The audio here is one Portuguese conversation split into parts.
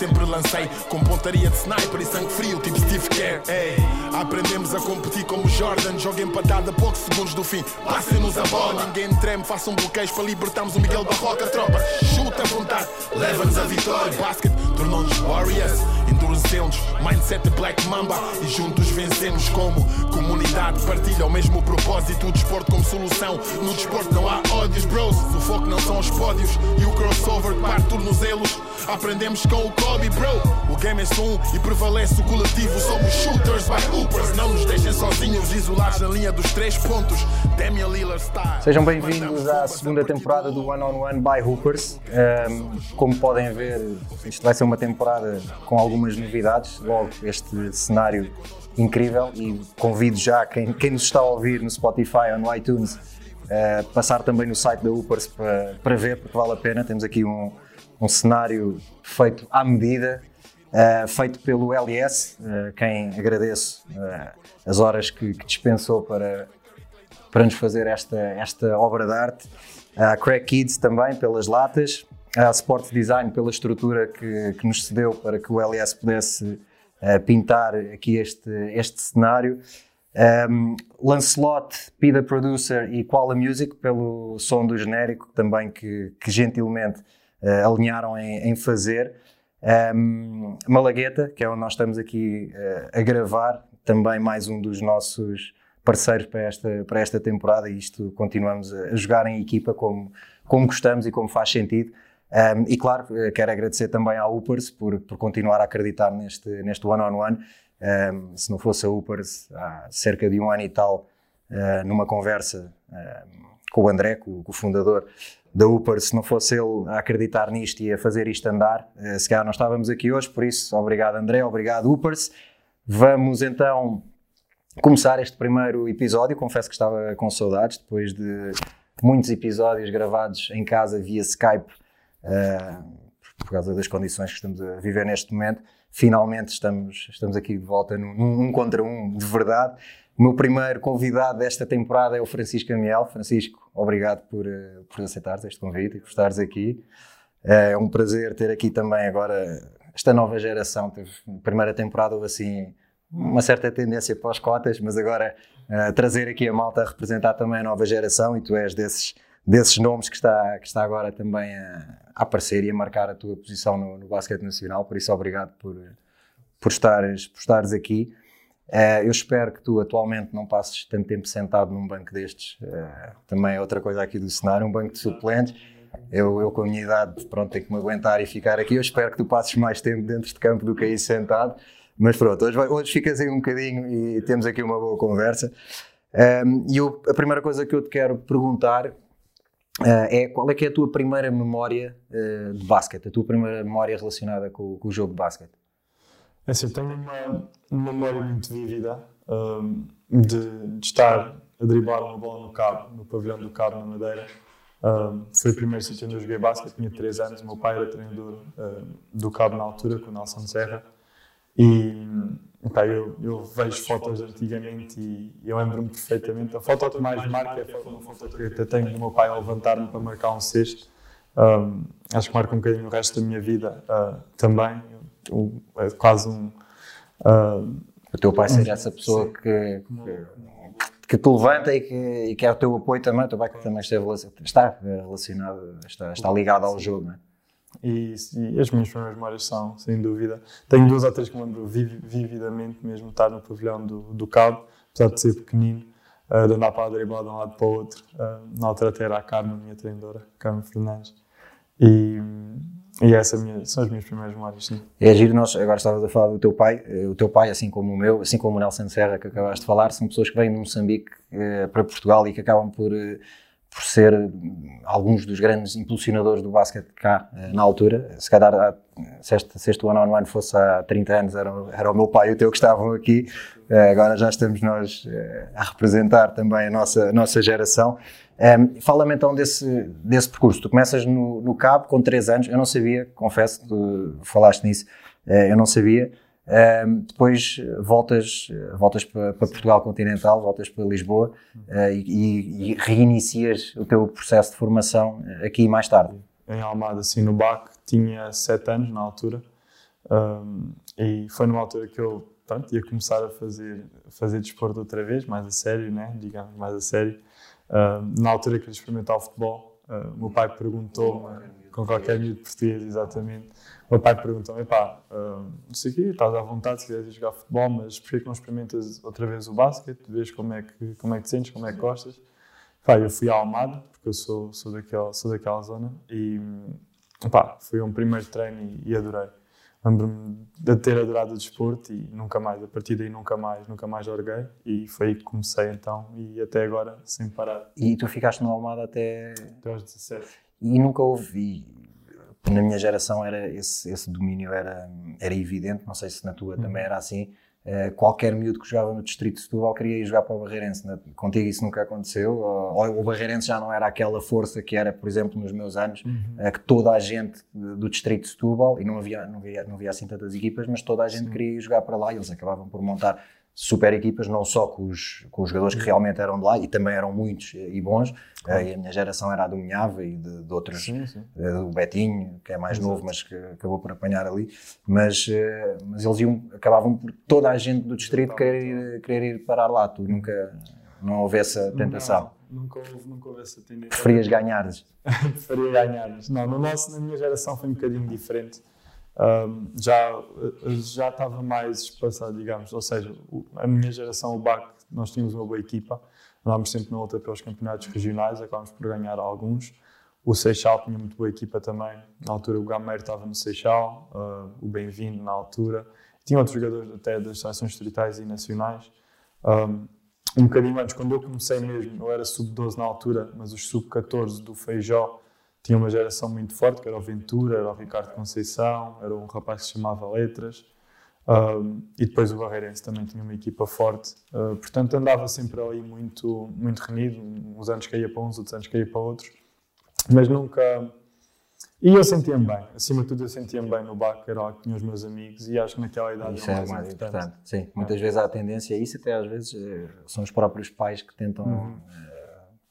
sempre lancei com pontaria de sniper e sangue frio, tipo Steve Kerr. Aprendemos a competir como Jordan, jogo empatado a poucos segundos do fim. Passem-nos a bola, ninguém treme, façam bloqueios para libertarmos o Miguel Barroca. Tropa, chuta a vontade, leva-nos a vitória. Basket tornou-nos Warriors, endurecemos, mindset Black Mamba e juntos vencemos como comunidade. Partilha o mesmo propósito, o desporto como solução. No desporto não há ódios, bros. O foco não são os pódios e o crossover que parte tornozelos. Aprendemos com o Kobe, bro. O game é só um e prevalece o coletivo. Somos shooters by hoopers. Não nos deixem sozinhos, isolados na linha dos três pontos. Damian Lillard style. Sejam bem-vindos à segunda temporada do One on One by Hoopers. Um, como podem ver, isto vai ser uma temporada com algumas novidades. Logo, este cenário incrível e convido já quem, quem nos está a ouvir no Spotify ou no iTunes uh, passar também no site da Hoopers para, para ver, porque vale a pena. Temos aqui um, um cenário feito à medida, uh, feito pelo LS, uh, quem agradeço as horas que, que dispensou para, para nos fazer esta, esta obra de arte. A Crack Kids também pelas latas, a Sports Design pela estrutura que, que nos cedeu para que o LS pudesse uh, pintar aqui este, este cenário. Um, Lancelot, Pida Producer e Quala Music pelo som do genérico também que, que gentilmente uh, alinharam em, em fazer. Um, Malagueta, que é onde nós estamos aqui uh, a gravar, também mais um dos nossos parceiros para esta, para esta temporada e isto continuamos a jogar em equipa como, como gostamos e como faz sentido. Um, e claro, eh, quero agradecer também à Upers por, por continuar a acreditar neste, neste one-on-one. Um, se não fosse a Upers, há cerca de um ano e tal, uh, numa conversa uh, com o André, com, com, o fundador da Upers, se não fosse ele a acreditar nisto e a fazer isto andar, uh, se calhar não estávamos aqui hoje. Por isso, obrigado André, obrigado Upers. Vamos então começar este primeiro episódio. Confesso que estava com saudades depois de muitos episódios gravados em casa via Skype uh, por causa das condições que estamos a viver neste momento. Finalmente estamos, estamos aqui de volta num, num contra um de verdade. O meu primeiro convidado desta temporada é o Francisco Amiel. Francisco, obrigado por, uh, por aceitares este convite e por estares aqui. É um prazer ter aqui também agora esta nova geração. Teve, primeira temporada houve assim uma certa tendência para as cotas, mas agora uh, trazer aqui a malta a representar também a nova geração e tu és desses desses nomes que está, que está agora também a, a aparecer e a marcar a tua posição no, no basquete nacional, por isso obrigado por, por, estares, por estares aqui. Uh, eu espero que tu atualmente não passes tanto tempo sentado num banco destes, uh, também é outra coisa aqui do cenário, um banco de suplentes. Eu, eu com a minha idade, pronto, tenho que me aguentar e ficar aqui. Eu espero que tu passes mais tempo dentro de campo do que aí sentado. Mas pronto, hoje, hoje ficas aí um bocadinho e temos aqui uma boa conversa. Um, ehm, e eu, a primeira coisa que eu te quero perguntar Uh, é qual é que é a tua primeira memória uh, de basquete, a tua primeira memória relacionada com, com o jogo de basquete? É assim, tenho uma, memória muito vívida um, de, de, estar a driblar uma bola no cabo, no pavilhão do cabo na Madeira. Um, foi o primeiro sítio onde eu joguei basquete, tinha 3 anos, o meu pai era treinador uh, do cabo na altura, com o Nelson Serra. E eu, eu, vejo fotos antigamente e eu lembro-me perfeitamente. A foto que mais marca é uma foto que eu até tenho do meu pai a levantar-me para marcar um cesto. Um, acho que marca um bocadinho o resto da minha vida uh, também. É quase um. Uh, o teu pai seja essa pessoa que, que, que, te levanta e que, e que é o teu apoio também. O teu pai que também esteve, está relacionado, está, está ligado ao jogo. Não é? E, e, as minhas primeiras memórias são, sem dúvida. Tenho duas ou três que me lembro vividamente mesmo estar no pavilhão do, do Cabo, apesar de ser pequenino, uh, de andar para a driblar de um lado para o outro. Uh, na altura até era a Carmen, minha treinadora, Carmen Fernandes. E, e essas minha, são as minhas primeiras memórias, sim. É giro, nós agora estavas a falar do teu pai, eh, o teu pai, assim como o meu, assim como o Nelson Serra que acabaste de falar, são pessoas que vêm de Moçambique uh, para Portugal e que acabam por por ser alguns dos grandes impulsionadores do basquete cá eh, na altura. Se calhar, se este, se este One on One fosse há 30 anos, era, era o meu pai e o teu que estavam aqui. Eh, agora já estamos nós eh, a representar também a nossa, a nossa geração. Um, Fala-me então desse, desse percurso. Tu começas no, no Cabo com 3 anos. Eu não sabia, confesso, tu falaste nisso, eu não sabia depois voltas, voltas para, para, Portugal continental, voltas para Lisboa uh, e, e, reinicias o teu processo de formação aqui mais tarde. Em Almada, assim, no BAC, tinha 7 anos na altura. Um, e foi numa altura que eu pronto, ia começar a fazer, fazer desporto outra vez, mais a sério, né? digamos, mais a sério. Um, na altura que eu experimentar o futebol, uh, o meu pai perguntou-me, com qualquer miúdo português, exatamente, o meu pai perguntou-me, pá, uh, não sei o quê, estás à vontade se quiseres jogar futebol, mas porquê que não experimentas outra vez o basquete, vês como é que, como é que te sentes, como é que gostas? Pá, eu fui à Almada, porque eu sou, sou, daquela, sou daquela zona, e pá, foi um primeiro treino e, e adorei lembro-me de ter adorado o desporto e nunca mais, a partir daí nunca mais, nunca mais joguei e foi aí que comecei então e até agora sem parar. E tu ficaste no Almada até... Até aos 17. E nunca houve, na minha geração era esse, esse domínio era, era evidente, não sei se na tua também uhum. era assim, Uh, qualquer miúdo que jogava no Distrito de Setúbal queria ir jogar para o Barreirense. Né? Contigo isso nunca aconteceu? Ou, o Barreirense já não era aquela força que era, por exemplo, nos meus anos, uhum. uh, que toda a gente do Distrito de Setúbal, e não havia, não havia, não havia assim tantas equipas, mas toda a gente Sim. queria ir jogar para lá e eles acabavam por montar super equipas, não só com os, com os jogadores que realmente eram de lá, e também eram muitos e bons, claro. e a minha geração era a do Minhava e de, de outros, sim, sim. Eh, do Betinho, que é mais Exato. novo, mas que acabou por apanhar ali, mas, eh, mas eles iam, acabavam por toda a gente do distrito querer ir, querer ir parar lá, tu nunca, não houve essa tentação. Não, nunca, houve, nunca houve essa tendência. Preferias ganhares? Preferia ganhares. Não, no nosso, na minha geração foi um bocadinho diferente um, já já estava mais espaçado, digamos. Ou seja, a minha geração, o BAC, nós tínhamos uma boa equipa, andámos sempre na luta pelos campeonatos regionais, acabámos por ganhar alguns. O Seixal tinha muito boa equipa também. Na altura, o Gameiro estava no Seixal, uh, o Bem-vindo na altura. Tinha outros jogadores até das seleções distritais e nacionais. Um, um bocadinho antes, quando eu comecei mesmo, eu era sub-12 na altura, mas os sub-14 do Feijó tinha uma geração muito forte, que era o Ventura, era o Ricardo Conceição, era um rapaz que se chamava Letras, um, e depois o Barreirense também tinha uma equipa forte. Uh, portanto, andava sempre ali muito, muito renido, uns anos caía para uns, outros anos caía para outros, mas nunca... E eu sentia-me bem, acima de tudo eu sentia-me bem no BAC, era lá que tinha os meus amigos, e acho que naquela idade isso é, mais, mais importante. importante. Sim, muitas é. vezes há a tendência a isso, até às vezes eh, são os próprios pais que tentam... Uhum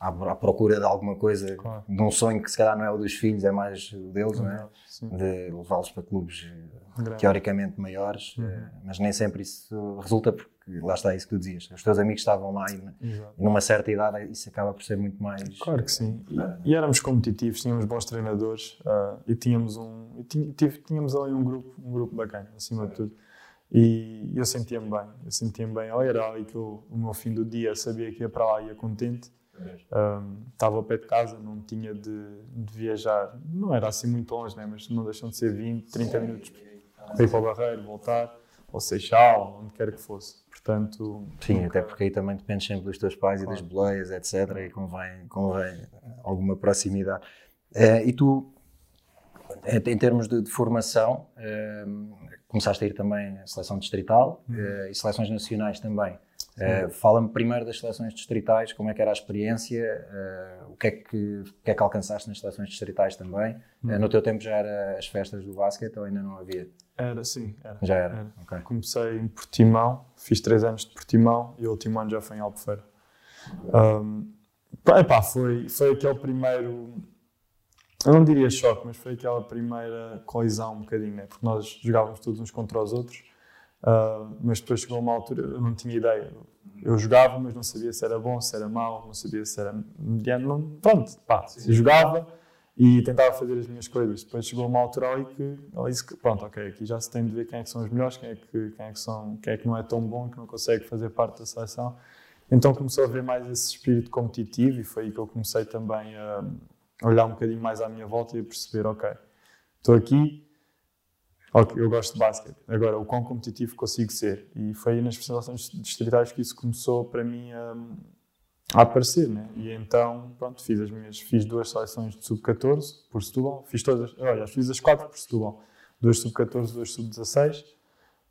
eh, à, procura de alguma coisa, claro. de um sonho que se calhar não é o dos filhos, é mais o deles, não é? de levá-los para clubes eh, Grande. teoricamente maiores, uhum. Eh, mas nem sempre isso resulta porque lá está isso que tu dizias, os teus amigos estavam lá e, e numa certa idade isso acaba por ser muito mais... Claro que sim, e, e éramos competitivos, tínhamos bons treinadores uh, e tínhamos um, e tínhamos ali um grupo, um grupo bacana, acima de tudo. E eu sentia-me bem, eu sentia-me bem. Era ali que eu, o meu fim do dia sabia que ia para lá, ia contente um, estava ao pé de casa, não tinha de, de, viajar, não era assim muito longe, né? mas não deixam de ser 20, 30 minutos para ir para o Barreiro, voltar, ou Seixal, onde quer que fosse. Portanto, Sim, nunca... até porque aí também dependes sempre dos teus pais claro. e das boleias, etc. E convém, convém alguma proximidade. Uh, e tu, em termos de, de formação, uh, começaste a ir também à seleção distrital uhum. uh, e seleções nacionais também. Uh, Fala-me primeiro das seleções distritais, como é que era a experiência, uh, o, que é que, o que é que alcançaste nas seleções distritais também. Uh, no teu tempo já era as festas do basquete ou ainda não havia? Era, sim. Era. Já era? era. Okay. Comecei em Portimão, fiz três anos de Portimão e o último ano já foi em Albufeira. Um, epá, foi, foi aquele primeiro, eu não diria choque, mas foi aquela primeira colisão um bocadinho, né? porque nós jogávamos todos uns contra os outros Uh, mas depois chegou uma altura, eu não tinha ideia. Eu jogava, mas não sabia se era bom, se era mau, não sabia se era mediano. Não, pronto, pá, jogava e tentava fazer as minhas coisas. Depois chegou uma altura ali que ela disse que, pronto, ok, aqui já se tem de ver quem é que são os melhores, quem é que, quem é que, são, quem é que não é tão bom, que não consegue fazer parte da seleção. Então começou a ver mais esse espírito competitivo e foi aí que eu comecei também a olhar um bocadinho mais à minha volta e perceber, ok, estou aqui, Ok, eu gosto de basquete. Agora, o quão competitivo consigo ser? E foi aí nas seleções distritais que isso começou para mim a, a, aparecer, né? E então, pronto, fiz as minhas, fiz duas seleções de sub-14 por Setúbal, fiz todas, olha, fiz as quatro por Setúbal, duas sub-14, duas sub-16.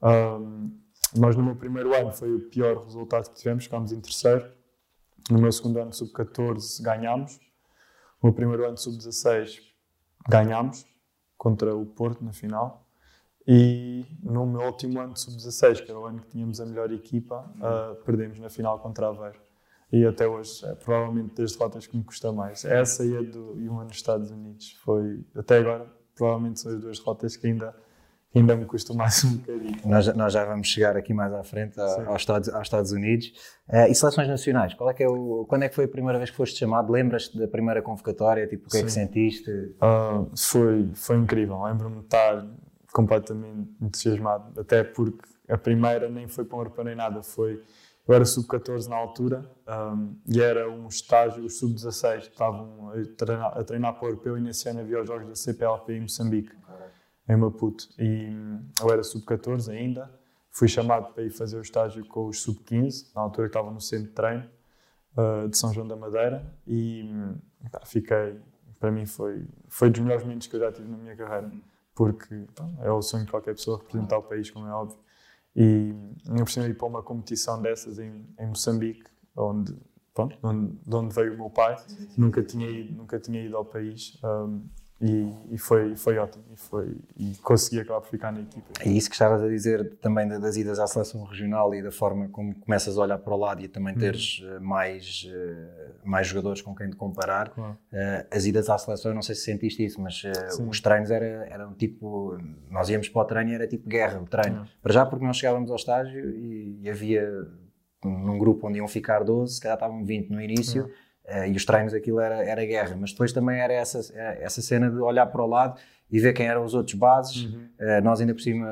Um, nós no meu primeiro ano foi o pior resultado que tivemos, ficámos em terceiro. No meu segundo ano sub-14 ganhámos. Meu primeiro ano sub-16 ganhámos contra o Porto na final. E no meu último ano de sub-16, que era o ano que tínhamos a melhor equipa, uh, perdemos na final contra Aveiro. E até hoje, é provavelmente das derrotas que me custa mais. Essa e a do e uma nos Estados Unidos. Foi, até agora, provavelmente são as duas derrotas que ainda, ainda me custa mais um bocadinho. Nós, nós já vamos chegar aqui mais à frente a- aos, Estados, aos Estados Unidos. Eh, e seleções nacionais? Qual é que é o, quando é que foi a primeira vez que foste chamado? Lembras-te da primeira convocatória? Tipo, o que é que Sim. sentiste? Ah, foi, foi incrível. Lembro-me de estar completamente entusiasmado, até porque a primeira nem foi para um europeu nem nada. Foi, eu era sub-14 na altura ahm, e era um estágio, os sub-16 estavam a treinar, a treinar para o europeu e nesse ano havia os jogos da CPLP em Moçambique, em Maputo. E hum, eu era sub-14 ainda. Fui chamado para ir fazer o estágio com os sub-15, na altura que estava no centro de treino uh, de São João da Madeira e hum, pá, fiquei, para mim foi, foi dos melhores momentos que eu já tive na minha carreira, porque pá, é o sonho de qualquer pessoa representar o país, como é óbvio. E eu preciso ir para uma competição dessas em, em Moçambique, onde, pronto, de onde veio o meu pai, nunca tinha ido, nunca tinha ido ao país. um, e, e foi, foi ótimo e, foi, e consegui acabar por ficar na equipa. E isso que estavas a dizer também da- das idas à seleção regional e da forma como começas a olhar para o lado e também teres eh, mais, eh, mais jogadores com quem te comparar. Claro. Eh, as idas à seleção, não sei se sentiste isso, mas Sim. os treinos era, eram tipo. Nós íamos para o treino e era tipo guerra, o treino. Para já, porque nós chegávamos ao estágio e, e havia num grupo onde iam ficar 12, se calhar estavam 20 no início. eh, e os treinos aquilo era, era guerra, mas depois também era essa, eh, essa cena de olhar para o lado e ver quem eram os outros bases. Eh, nós, ainda por cima,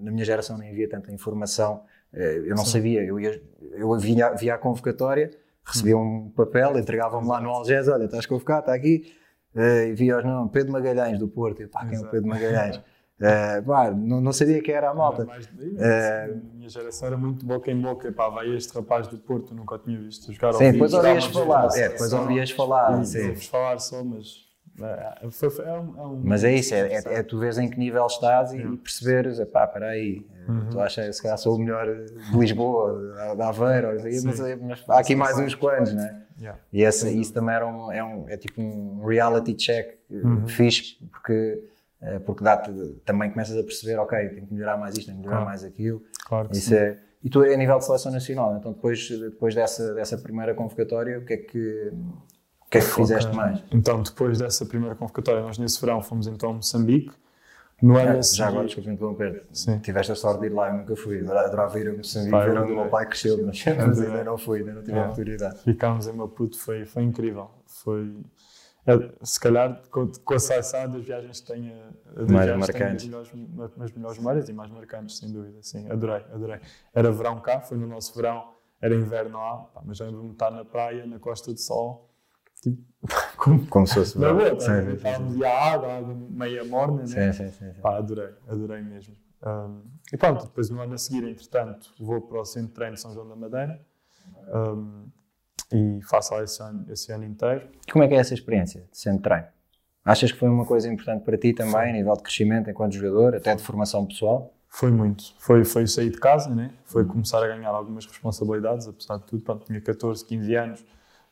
na minha geração, nem havia tanta informação. Eh, eu não sabia. Eu, ia, eu via, via a convocatória, recebia um papel, entregavam-me lá no Algés: olha, estás convocado, está aqui. Eh, e via os nomes, Pedro Magalhães do Porto. Eu, pá, quem é o. Pedro Magalhães? Eh, pá, não, não sabia quem era a malta. Daí, Eh, a minha geração era muito boca em boca. Pá, vai este rapaz do Porto, nunca tinha visto jogar. Sim, depois ouvias falar. É, depois ouvias falar. Sim. falar só, mas é, é um, é um- Mas é isso, é, é, é tu vês em que nível estás e perceberes, pá, espera aí, Uhum. tu achas se calhar sou o melhor de Lisboa, da- Aveiro, mas, há aqui mais uns quantos, não é? Yeah. E esse, isso também era um, é, um, é tipo um reality check uh, fixe, porque, eh, porque dá-te, também começas a perceber, ok, tenho que melhorar mais isto, tenho que melhorar mais aquilo. Claro que Isso é, e tu a nível de seleção nacional, então depois, depois dessa, dessa primeira convocatória, o que é que, o que, é que fizeste mais? Então, depois dessa primeira convocatória, nós nesse verão fomos então a Moçambique. No ano a Já agora, desculpa interromper, Sim. tiveste a sorte de ir lá, eu nunca fui, Adora- adorava ir a Moçambique, ver onde o meu pai cresceu, mas, ainda não fui, ainda não tive a Yeah. oportunidade. ficámos em Maputo foi, foi incrível. Foi, é, se calhar, com, com a seleção das viagens que tenho, das Mais viagens que tenho marcantes. as melhores, as melhores memórias e mais marcantes, sem dúvida. Sim, adorei, adorei. Era verão cá, foi no nosso verão, era inverno lá, pá, mas lembro-me de estar na praia, na Costa do Sol, tipo, como, Como se fosse sim, sim. estávamos a água, água meia morna, né? Sim, sim, sim. Pá, adorei, adorei mesmo. Um, e pronto, depois no ano a seguir, entretanto, vou para o Centro de Treino de São João da Madeira um, e faço lá esse ano, esse ano inteiro. Como é que é essa experiência de de treino? Achas que foi uma coisa importante para ti também, a nível de crescimento enquanto jogador, até de formação pessoal? Foi muito. Foi, foi sair de casa, né? foi começar a ganhar algumas responsabilidades, apesar de tudo. Pronto, tinha 14, 15 anos.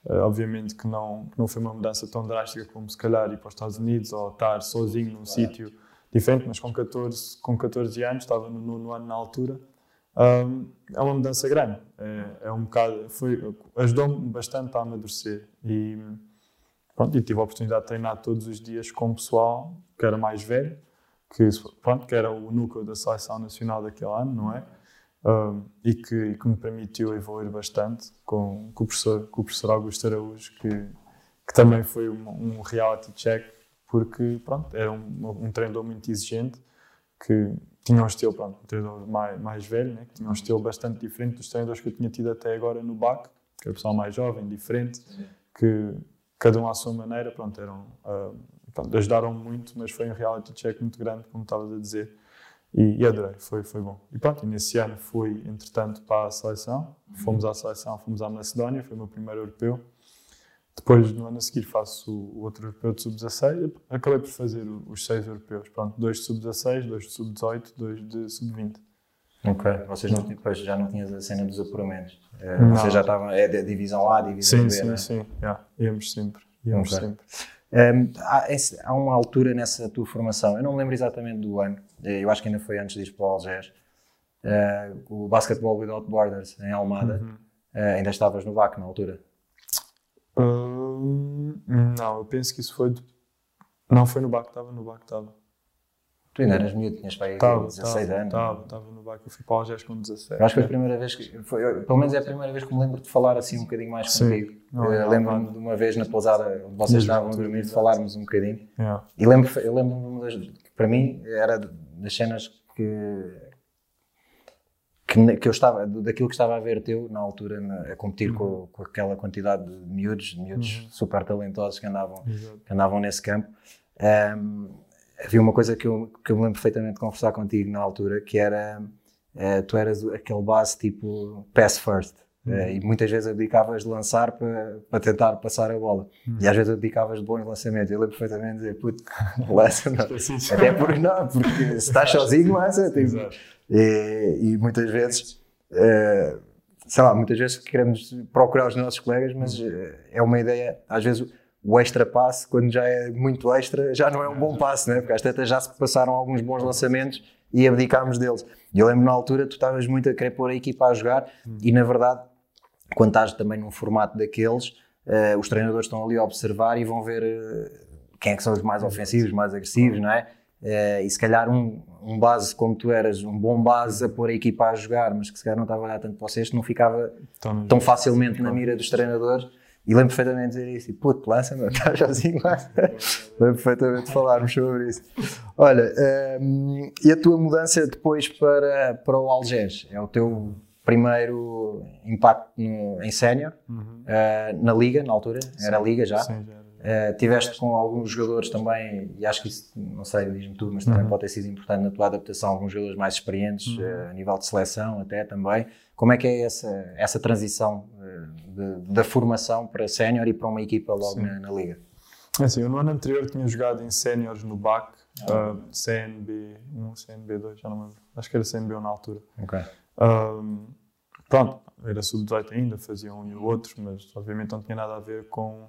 Eh, obviamente que não, que não foi uma mudança tão drástica como se calhar ir para os Estados Unidos ou estar sozinho num sítio diferente, mas com 14, com 14 anos, estava no nono ano na altura. Ahm, é uma mudança grande. É, é um bocado, ajudou-me bastante a amadurecer. E, pronto, e tive a oportunidade de treinar todos os dias com o pessoal que era mais velho, que, pronto, que era o núcleo da seleção nacional daquele ano, não é? Um, e, que, e que me permitiu evoluir bastante com, com, o, professor, com o professor Augusto Araújo, que, que também foi um, um reality check, porque pronto, era um, um treinador muito exigente, que tinha um estilo, pronto, um treinador mais, mais velho, né? que tinha um estilo bastante diferente dos treinadores que eu tinha tido até agora no BAC, que é o pessoal mais jovem, diferente, que cada um à sua maneira, pronto, eram, uh, pronto, ajudaram muito, mas foi um reality check muito grande, como estavas a dizer. E, e adorei, foi, foi bom. E pronto, e nesse ano fui, entretanto, para a seleção. Fomos à seleção, fomos à Macedónia, foi o meu primeiro europeu. Depois, no ano a seguir, faço o outro europeu de sub-16. Acabei por fazer os seis europeus. Pronto, dois de sub-16, dois de sub-18, dois de sub-20. Ok. Vocês não, depois já não tinhas a cena dos apuramentos. Não. Vocês já estavam, é da divisão A, divisão Sim, B, sim, né? sim. Yeah, íamos sempre. Íamos Ok. sempre. Um, há, esse- há uma altura nessa tua formação, eu não me lembro exatamente do ano, eh, eu acho que ainda foi antes de ir para o Algés, eh, o Basketball Without Borders em Almada, Uhum. Eh, ainda estavas no VAC na altura. Não, eu penso que isso foi. de- Não, foi no BAC, estava no BAC, estava. Tu ainda eras miúdo, tinhas para aí Estava, 16 anos. Estava, estava no bairro. Eu fui para o Algés com 17. Eu acho que foi a primeira vez que. Foi, eu- pelo menos é a primeira vez que me lembro de falar assim um bocadinho mais Sim. contigo. Eu não, Lembro-me de uma vez na pousada onde vocês estavam a dormir de falarmos um bocadinho. Yeah. E lembro, eu lembro-me de uma das. para mim era das cenas que. Que, que eu estava, daquilo que estava a ver teu na altura na- a competir com, com aquela quantidade de miúdos, de miúdos super talentosos que andavam, Exato. que andavam nesse campo. Ahm, havia uma coisa que eu, que eu me lembro perfeitamente de conversar contigo na altura, que era eh, tu eras aquele base tipo pass first. Eh, e muitas vezes abdicavas de lançar para, para tentar passar a bola. E às vezes abdicavas de bons lançamentos. Eu lembro perfeitamente de dizer, puto, lança não. Esqueci. Até porque não, porque se estás sozinho, lança. Tipo, e, e muitas vezes, eh, sei lá, muitas vezes queremos procurar os nossos colegas, mas eh, é uma ideia, às vezes o extra passe, quando já é muito extra, já não é um bom passe, né? porque às tantas já se passaram alguns bons lançamentos e abdicámos deles. E eu lembro na altura, tu estavas muito a querer pôr a equipa a jogar e na verdade, quando estás também num formato daqueles, eh, os treinadores estão ali a observar e vão ver eh, quem é que são os mais ofensivos, mais agressivos, não é? Eh, e se calhar um, um base como tu eras, um bom base a pôr a equipa a jogar, mas que se calhar não estava a olhar tanto para vocês, não ficava Então, tão facilmente na mira dos treinadores. E lembro perfeitamente de dizer isso. E, puto, lança-me, estás sozinho, lança. lembro perfeitamente de falarmos sobre isso. Olha, hum, e a tua mudança depois para, para o Algés? É o teu primeiro impacto no- em sénior, eh, na Liga, na altura? Era Liga já? Sim, já. Uh, tiveste com alguns jogadores também, e acho que isso, não sei, diz-me tu, mas também pode ter sido importante na tua adaptação, alguns jogadores mais experientes, uh, a nível de seleção até também. Como é que é essa, essa transição uh, da formação para sénior e para uma equipa logo na, na liga? É Assim, eu no ano anterior tinha jogado em séniores no BAC, ah, CNB1, CNB2, já não lembro. Acho que era CNB1 na altura. Ok. Ahm, pronto, era sub-18 ainda, fazia um e o outro, mas obviamente não tinha nada a ver com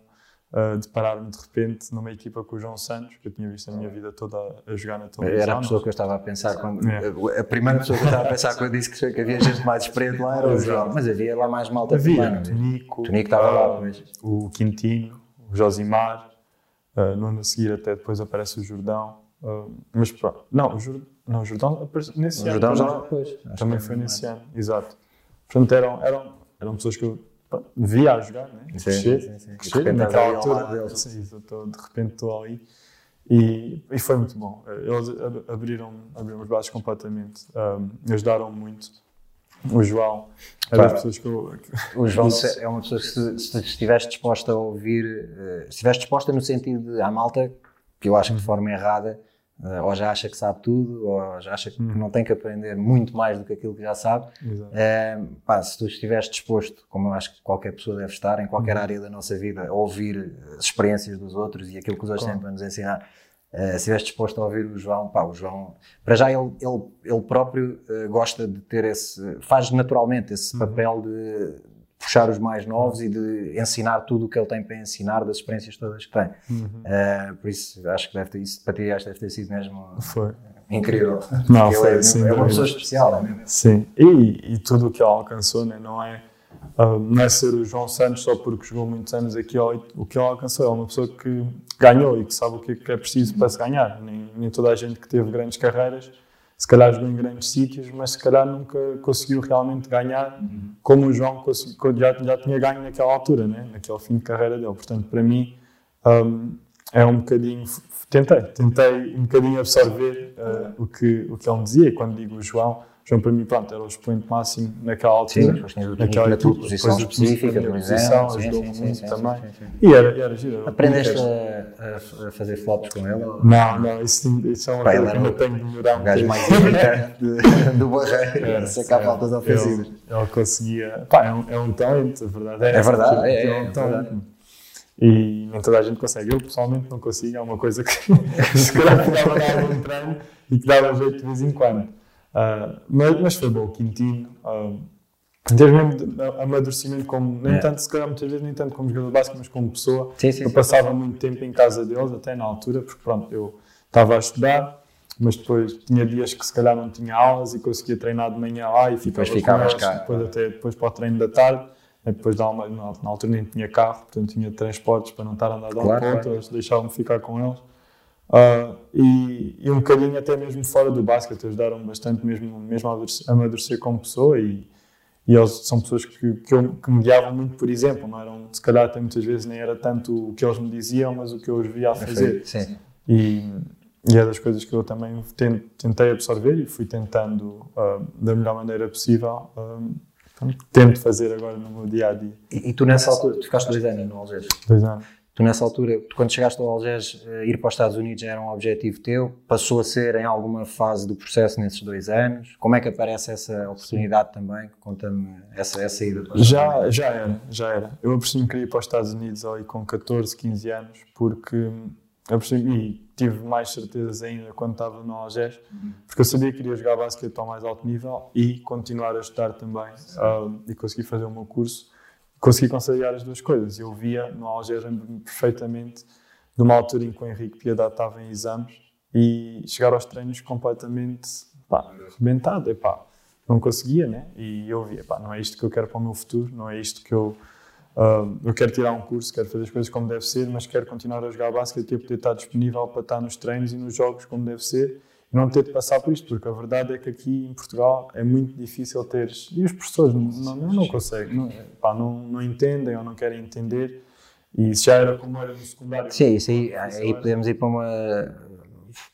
ah, deparar-me de repente numa equipa com o João Santos, que eu tinha visto a minha vida toda a, a jogar na televisão. Era a pessoa que eu estava a pensar quando. É. A primeira pessoa que eu estava a pensar quando disse que, que havia gente mais experiente lá era o João. Mas havia lá mais malta Havia também, havia? Tonico, Tonico estava lá, pois. o Quintino, o Josimar, ah, no ano a seguir até depois aparece o Jordão. ah, mas pronto, não, o, Jor- não, o Jordão apareceu nesse O ano. Jordão já também. depois. Também foi nesse ano, exato. Portanto, eram, eram, eram pessoas que eu via a jogar, né? Sim, Crescer, sim, sim. De repente naquela altura. Sim, de repente estou ali. E, e foi muito bom. Eles ab- abriram, abriram os braços completamente. um, ajudaram muito. O João era Claro. das pessoas que eu. que- O João é uma pessoa que se, se estivesse disposta a ouvir, eh, se estivesse disposta no sentido de, à malta, que eu acho que de forma errada, ou já acha que sabe tudo, ou já acha que não tem que aprender muito mais do que aquilo que já sabe, eh, pá, se tu estiveres disposto, como eu acho que qualquer pessoa deve estar, em qualquer Uhum. área da nossa vida, a ouvir as experiências dos outros e aquilo que os outros têm para nos ensinar, eh, se estiveres disposto a ouvir o João, pá, o João, para já ele, ele, ele próprio eh, gosta de ter esse, faz naturalmente esse Uhum. papel de puxar os mais novos e de ensinar tudo o que ele tem para ensinar das experiências todas que tem. Uhum. Eh, por isso, acho que deve ter, isso para ti acho que deve ter sido mesmo Foi. incrível. Não, foi, é, sem é uma pessoa especial, é mesmo? Sim, e, e tudo o que ele alcançou, né? não, é, ah, não é ser o João Santos só porque jogou muitos anos aqui. O que ele alcançou é uma pessoa que ganhou e que sabe o que é que é preciso para se ganhar. Nem, nem toda a gente que teve grandes carreiras, se calhar jogou em grandes sítios, mas se calhar nunca conseguiu realmente ganhar como o João consegui- já, já tinha ganho naquela altura, né? naquele fim de carreira dele. Portanto, para mim, um, é um bocadinho. Tentei, tentei um bocadinho absorver uh, o, que, o que ele me dizia. E quando digo o João, João para mim, pronto, era o expoente máximo naquela altura. Sim, tinhas o Tonico na tua posição específica, por posição, exemplo. Sim, muito também. E era, era giro. Aprendeste a, a- fazer flops com ou- Não, não, isso, isso é uma Pá, coisa que ainda tenho de melhorar um gajo mais do barreiro, Era, sacar era. faltas ofensivas. Ele, conseguia. Pá, é um, é um talento, a verdade é. É verdade, é, é, um é talento. E nem toda a gente consegue. Eu pessoalmente não consigo, é uma coisa que se calhar ficava dar algum treino e que dava jeito de vez em quando. Ah, mas, mas foi bom, o Quintino. ah, em termos mesmo de amadurecimento, como, nem É. tanto, se calhar muitas vezes, nem tanto como jogador básico, mas como pessoa. Sim, sim, eu sim. passava muito tempo em casa deles, até na altura, porque pronto, eu estava a estudar, mas depois tinha dias que se calhar não tinha aulas e conseguia treinar de manhã lá e ficava Depois ficavas cá. depois até depois para o treino da tarde, e depois da alma, na, altura nem tinha carro, portanto tinha transportes para não estar a andar de um Claro, para o outro, claro. eles deixavam-me ficar com eles. Uh, e, e, um bocadinho até mesmo fora do basquete, ajudaram bastante mesmo, mesmo a amadurecer como pessoa e, e eles são pessoas que, que, eu, que me guiavam muito por exemplo, não eram, se calhar até muitas vezes nem era tanto o que eles me diziam, mas o que eu os via a fazer. Sim. E, e é das coisas que eu também tentei absorver e fui tentando uh, da melhor maneira possível. Uh, tento fazer agora no meu dia a dia. E, e tu nessa altura, tu ficaste dois anos no Algés? Dois anos. Tu nessa altura, quando chegaste ao Algés, eh, ir para os Estados Unidos já era um objetivo teu? Passou a ser em alguma fase do processo nesses dois anos? Como é que aparece essa oportunidade Sim. também? Conta-me essa, essa ida. Já, já era, já era. Eu apercebi que queria ir para os Estados Unidos ali com 14, 15 anos, porque apercebi, e tive mais certezas ainda quando estava no Algés, porque eu sabia que queria jogar basquete ao mais alto nível e continuar a estudar também uh, e conseguir fazer o meu curso consegui conciliar as duas coisas. Eu via no Alger perfeitamente numa altura em que o Henrique Piedade estava em exames e chegar aos treinos completamente pá, arrebentado. Epá, não conseguia, né? E eu via, pá, não é isto que eu quero para o meu futuro, não é isto que eu. Uh, eu quero tirar um curso, quero fazer as coisas como deve ser, mas quero continuar a jogar basquete e poder estar disponível para estar nos treinos e nos jogos como deve ser não ter de passar por isto, porque a verdade é que aqui em Portugal é muito difícil teres. E os professores não, não, não conseguem, não, pá, não, não entendem ou não querem entender. E isso já era como era no secundário. Sim, isso aí, aí podemos ir para uma,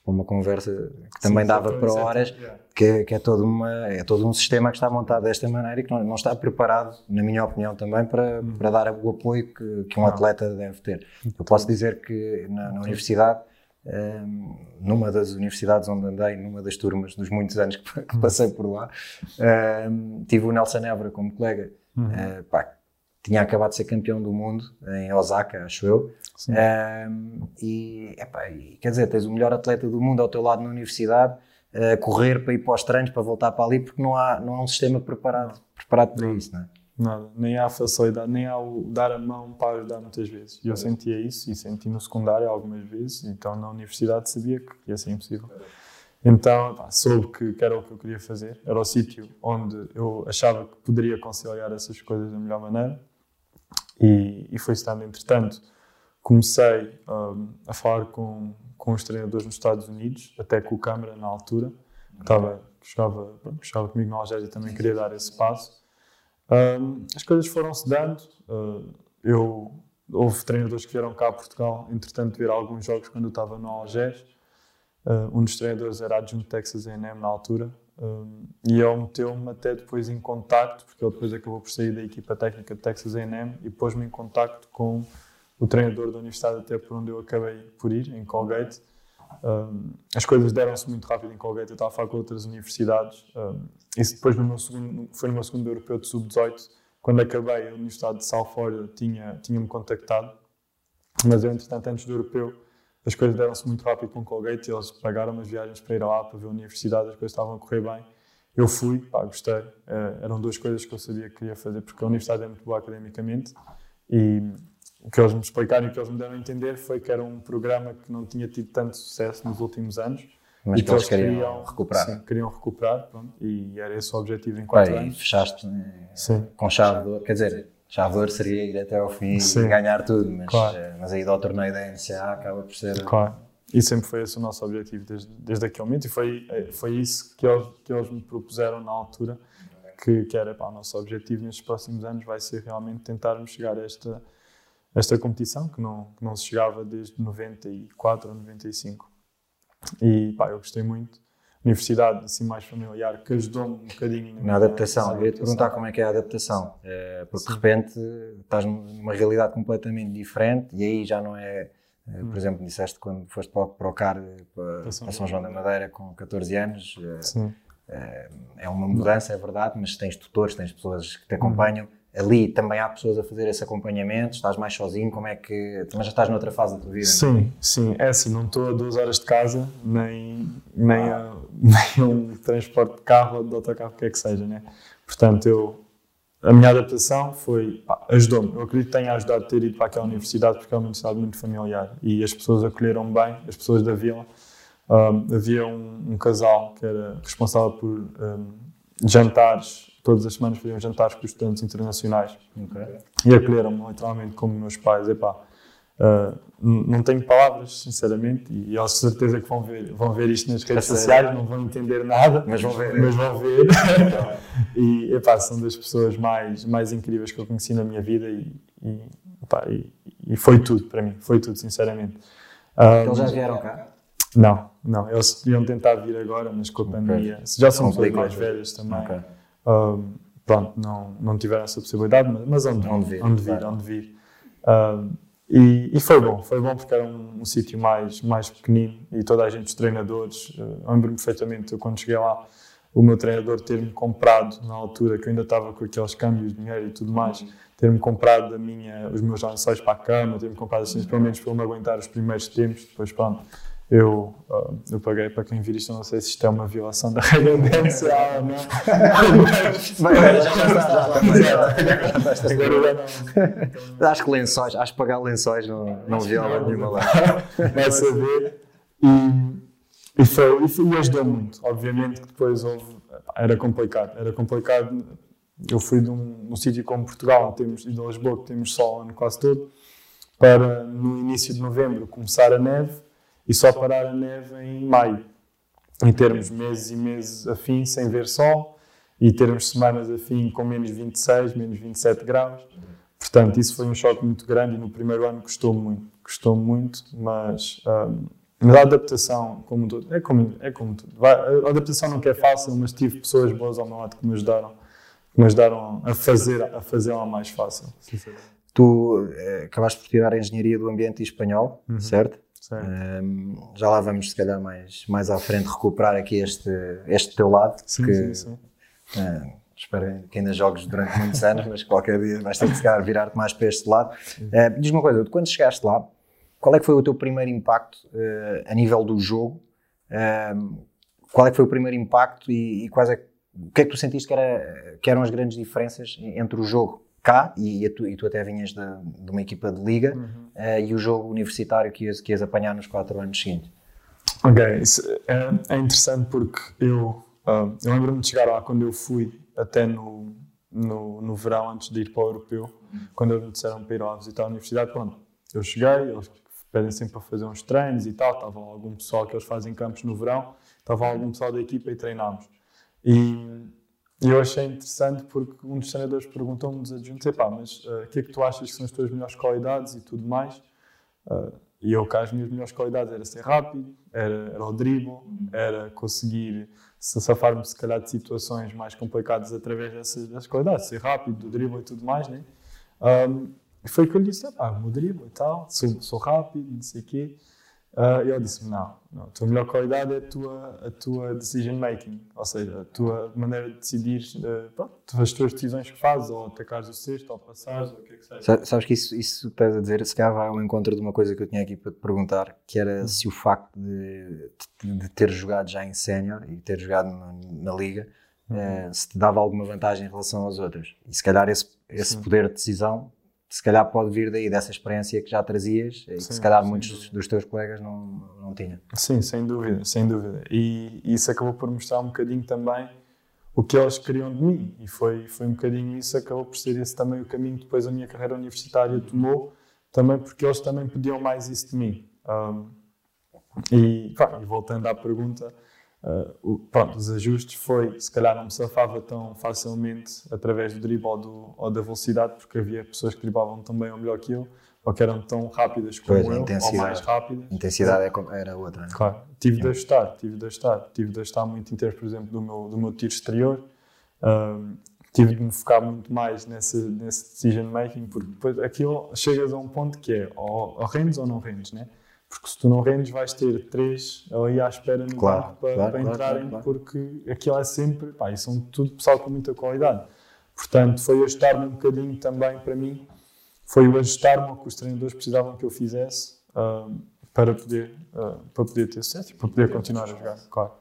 para uma conversa que também Sim, dava para horas, que, que, é, todo uma, é todo um sistema que está montado desta maneira e que não, não está preparado, na minha opinião também, para, hum. para dar o apoio que, que um atleta deve ter. Eu posso dizer que na, na universidade numa das universidades onde andei, numa das turmas dos muitos anos que, que passei por lá, tive o Nelson Évora como colega, uhum. uh, pá, tinha acabado de ser campeão do mundo em Osaka, acho eu, um, e, epá, e, quer dizer, tens o melhor atleta do mundo ao teu lado na universidade, a correr para ir para os treinos, para voltar para ali, porque não há, não há um sistema preparado, preparado para isso, não é? Nada, nem há facilidade, nem há o dar a mão para ajudar muitas vezes. E eu sentia isso e senti no secundário algumas vezes, então na universidade sabia que ia ser impossível. Então pá, soube que, era o que eu queria fazer, era o sítio onde eu achava que poderia conciliar essas coisas da melhor maneira e, e foi estando. Entretanto, comecei um, a falar com, com os treinadores nos Estados Unidos, até com o Câmara na altura, que, estava, que, jogava, comigo na Algésia e também queria dar esse passo. Um, as coisas foram-se dando. Uh, eu, houve treinadores que vieram cá a Portugal, entretanto, ver alguns jogos quando eu estava no Algés. Uh, um dos treinadores era adjunto Texas A&M na altura. Um, e ele meteu-me até depois em contacto, porque ele depois acabou por sair da equipa técnica de Texas A&M e pôs-me em contacto com o treinador da universidade até por onde eu acabei por ir, em Colgate. As coisas deram-se muito rápido em Colgate, eu estava a falar com outras universidades. Isso depois no meu segundo, foi no meu segundo europeu de sub-18, quando acabei a Universidade de Salford tinha, tinha-me contactado, mas eu entretanto antes do europeu as coisas deram-se muito rápido com Colgate, eles pagaram as viagens para ir lá para ver a universidade, as coisas estavam a correr bem. Eu fui, pá, gostei. É, eram duas coisas que eu sabia que queria fazer, porque a universidade é muito boa academicamente e o que eles me explicaram e o que eles me deram a entender foi que era um programa que não tinha tido tanto sucesso nos últimos anos. Mas que, eles queriam, queriam recuperar. Sim, queriam recuperar, pronto, e era esse o objetivo em quatro anos. E fechaste né, com chave de ouro, quer dizer, chave de ouro seria ir até ao fim sim. e ganhar tudo, mas, claro. Eh, mas a ida ao torneio da NCA acaba por ser... Claro, e sempre foi esse o nosso objetivo desde, desde aquele momento, e foi, eh, foi isso que eles, que eles me propuseram na altura, que, que era, pá, o nosso objetivo nestes próximos anos vai ser realmente tentarmos chegar a esta esta competição, que não, que não se chegava desde 94 ou 95. E pá, eu gostei muito. Universidade, assim, mais familiar, que ajudou-me um bocadinho. Na adaptação, eu ia te perguntar como é que é a adaptação, é, porque Sim. de repente estás numa realidade completamente diferente e aí já não é. Eh, por hum. exemplo, disseste quando foste para, o CAR, para, para São João da Madeira, com 14 anos, é, é uma mudança, é verdade, mas tens tutores, tens pessoas que te acompanham. Hum ali também há pessoas a fazer esse acompanhamento? Estás mais sozinho? Como é que. Também já estás noutra fase da tua vida? Sim, sim. É assim, não estou a duas horas de casa, nem, nem, a, nem um transporte de carro ou de autocarro, o que é que seja, né? Portanto, eu. A minha adaptação foi. ajudou-me. Eu acredito que tenha ajudado a ter ido para aquela universidade, porque é uma universidade muito familiar e as pessoas acolheram bem, as pessoas da vila. Um, havia um, um, casal que era responsável por um, jantares todas as semanas faziam jantares com os estudantes internacionais. Okay. E acolheram-me literalmente como meus pais. Epá, Uh, não tenho palavras, sinceramente, e eles certeza que vão ver, vão ver isto nas redes sociais, não vão entender nada, mas vão ver. Mas vão ver. e epá, são das pessoas mais, mais incríveis que eu conheci na minha vida e, e, epá, e, e foi tudo para mim, foi tudo, sinceramente. Eles já vieram cá? Não, não, eles deviam tentar vir agora, mas com a pandemia, okay. já são pessoas mais velhas também. Okay. Um, pronto, não, não tiveram essa possibilidade, mas, mas onde, onde vir, onde vir, onde vir. Um, e, e, foi bom, foi bom porque era um, um sítio mais, mais pequenino e toda a gente, os treinadores, uh, lembro-me perfeitamente, eu quando cheguei lá, o meu treinador ter-me comprado, na altura que eu ainda estava com aqueles câmbios de dinheiro e tudo mais, ter-me comprado a minha, os meus lençóis para a cama, ter-me comprado assim, pelo menos para me aguentar os primeiros tempos, depois pronto, eu, uh, eu paguei para quem vir isto, não sei se isto é uma violação da regra ou não. já está, já Acho que lençóis, acho que pagar lençóis não, não viola nenhuma lá. Vai saber. E, e, foi, e, foi, e ajudou muito. Obviamente que depois houve. Era complicado. Era complicado. Eu fui de um, um sítio como Portugal, temos, e de Lisboa, que temos sol o ano quase todo, para no início de novembro começar a neve e só parar a neve em maio. Em termos meses e meses a fim sem ver sol e termos semanas a fim com menos 26, menos 27 graus. Portanto, isso foi um choque muito grande e no primeiro ano custou muito, custou muito, mas, um, mas a adaptação, como tudo, é como, é como tudo. Vai, a adaptação não é fácil, mas tive pessoas boas ao meu lado que me ajudaram, que me ajudaram a fazer a fazê-la mais fácil. Tu eh, acabaste por tirar a engenharia do ambiente espanhol, uhum. certo? Um, já lá vamos, se calhar, mais, mais à frente recuperar aqui este, este teu lado. Sim, que, sim, sim. Uh, espero que ainda jogues durante muitos anos, mas qualquer dia vais ter que virar-te mais para este lado. Uh, Diz-me uma coisa, quando chegaste lá, qual é que foi o teu primeiro impacto uh, a nível do jogo? qual é que foi o primeiro impacto e, e quais é, o que é que tu sentiste que, era, que eram as grandes diferenças entre o jogo cá, e, e, tu, e tu, até vinhas de, de, uma equipa de liga, uhum. Uh, e o jogo universitário que ias, que ias apanhar nos quatro anos seguintes? Ok, é, é interessante porque eu, uh, eu lembro-me de chegar lá quando eu fui, até no, no, no verão, antes de ir para o europeu, quando eles me disseram para ir lá visitar a universidade, pronto, eu cheguei, eles pedem sempre para fazer uns treinos e tal, estava algum pessoal que eles fazem campos no verão, estava algum pessoal da equipa e treinámos. E e eu achei interessante porque um dos treinadores perguntou-me dos adjuntos: pá, mas eh, o uh, que é que tu achas que são as tuas melhores qualidades e tudo mais? Uh, e eu, cá, as minhas melhores qualidades era ser rápido, era, era o dribble, era conseguir se safar-me, se calhar, de situações mais complicadas através dessas, dessas qualidades, ser rápido, do dribble e tudo mais, né? Um, e foi que eu lhe disse: pá, o dribble e tal, sou, sou rápido, não sei o quê. Uh, e ele disse não, não, a tua melhor qualidade é a tua, a tua decision making, ou seja, a tua maneira de decidir uh, pronto, as tuas decisões que fazes, ou atacares o cesto, ou passares, ou o que é que seja. Sabes que isso, isso estás a dizer, se calhar vai ao encontro de uma coisa que eu tinha aqui para te perguntar, que era hum. se o facto de, de, de, ter jogado já em sénior e ter jogado na, na liga, hum. uh, se te dava alguma vantagem em relação aos outros. E se calhar esse, esse poder de decisão se calhar pode vir daí dessa experiência que já trazias e sim, que se calhar muitos dos, teus colegas não, não tinham. Sim, sem dúvida, sem dúvida. E, isso acabou por mostrar um bocadinho também o que eles queriam de mim e foi, foi um bocadinho isso, acabou por ser esse também o caminho que depois a minha carreira universitária tomou, também porque eles também pediam mais isso de mim. Um, e, pá, e voltando à pergunta, Uh, pronto, os ajustes foi, se calhar não me safava tão facilmente através do dribble ou, do, ou da velocidade, porque havia pessoas que driblavam tão bem ou melhor que eu, ou que eram tão rápidas como pois, eu, ou mais rápidas. Intensidade é, era outra, não é? Claro, tive de ajustar, tive de ajustar, tive de ajustar muito em termos, por exemplo, do meu, do meu tiro exterior, uh, tive de me focar muito mais nesse, nesse decision making, porque depois aquilo chegas a um ponto que é ou, ou rendes ou não rendes, né? Porque se tu não rendes, vais ter três ali à espera no claro, para, claro, para entrarem, claro, porque aquilo é sempre, pá, e são tudo pessoal com muita qualidade. Portanto, foi ajustar-me um bocadinho também para mim, foi o ajustar-me ao que os treinadores precisavam que eu fizesse uh, para, poder, uh, para poder ter sucesso e para poder continuar a jogar, claro.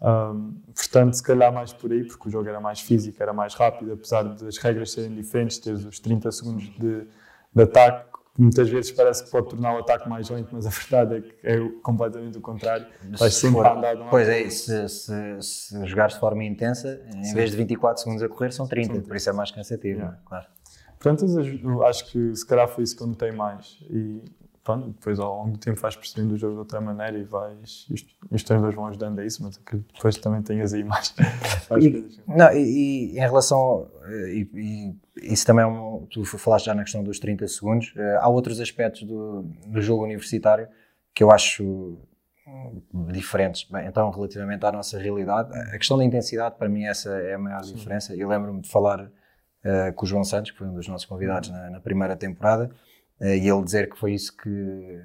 Um, portanto, se calhar mais por aí, porque o jogo era mais físico, era mais rápido, apesar das regras serem diferentes, teres os 30 segundos de, de ataque, muitas vezes parece que pode tornar o ataque mais lento, mas a verdade é que é completamente o contrário. Estás sempre for, a andar de um Pois é, se, se, se jogares de forma intensa, em Sim. vez de 24 segundos a correr, são 30, são 30. por isso é mais cansativo, yeah. claro. Portanto, acho que se calhar foi isso que eu notei mais. E pronto, depois ao longo do tempo vais percebendo o jogo de outra maneira e vais. Isto, os treinadores vão ajudando a isso, mas que depois também tenhas aí mais. e, não, e, e, em relação. E, e, isso também é um. Tu falaste já na questão dos 30 segundos. Uh, há outros aspectos do, do jogo universitário que eu acho diferentes. Bem, então, relativamente à nossa realidade, a questão da intensidade, para mim, essa é a maior Sim. diferença. Eu lembro-me de falar uh, com o João Santos, que foi um dos nossos convidados na, na primeira temporada, e ele dizer que foi isso que,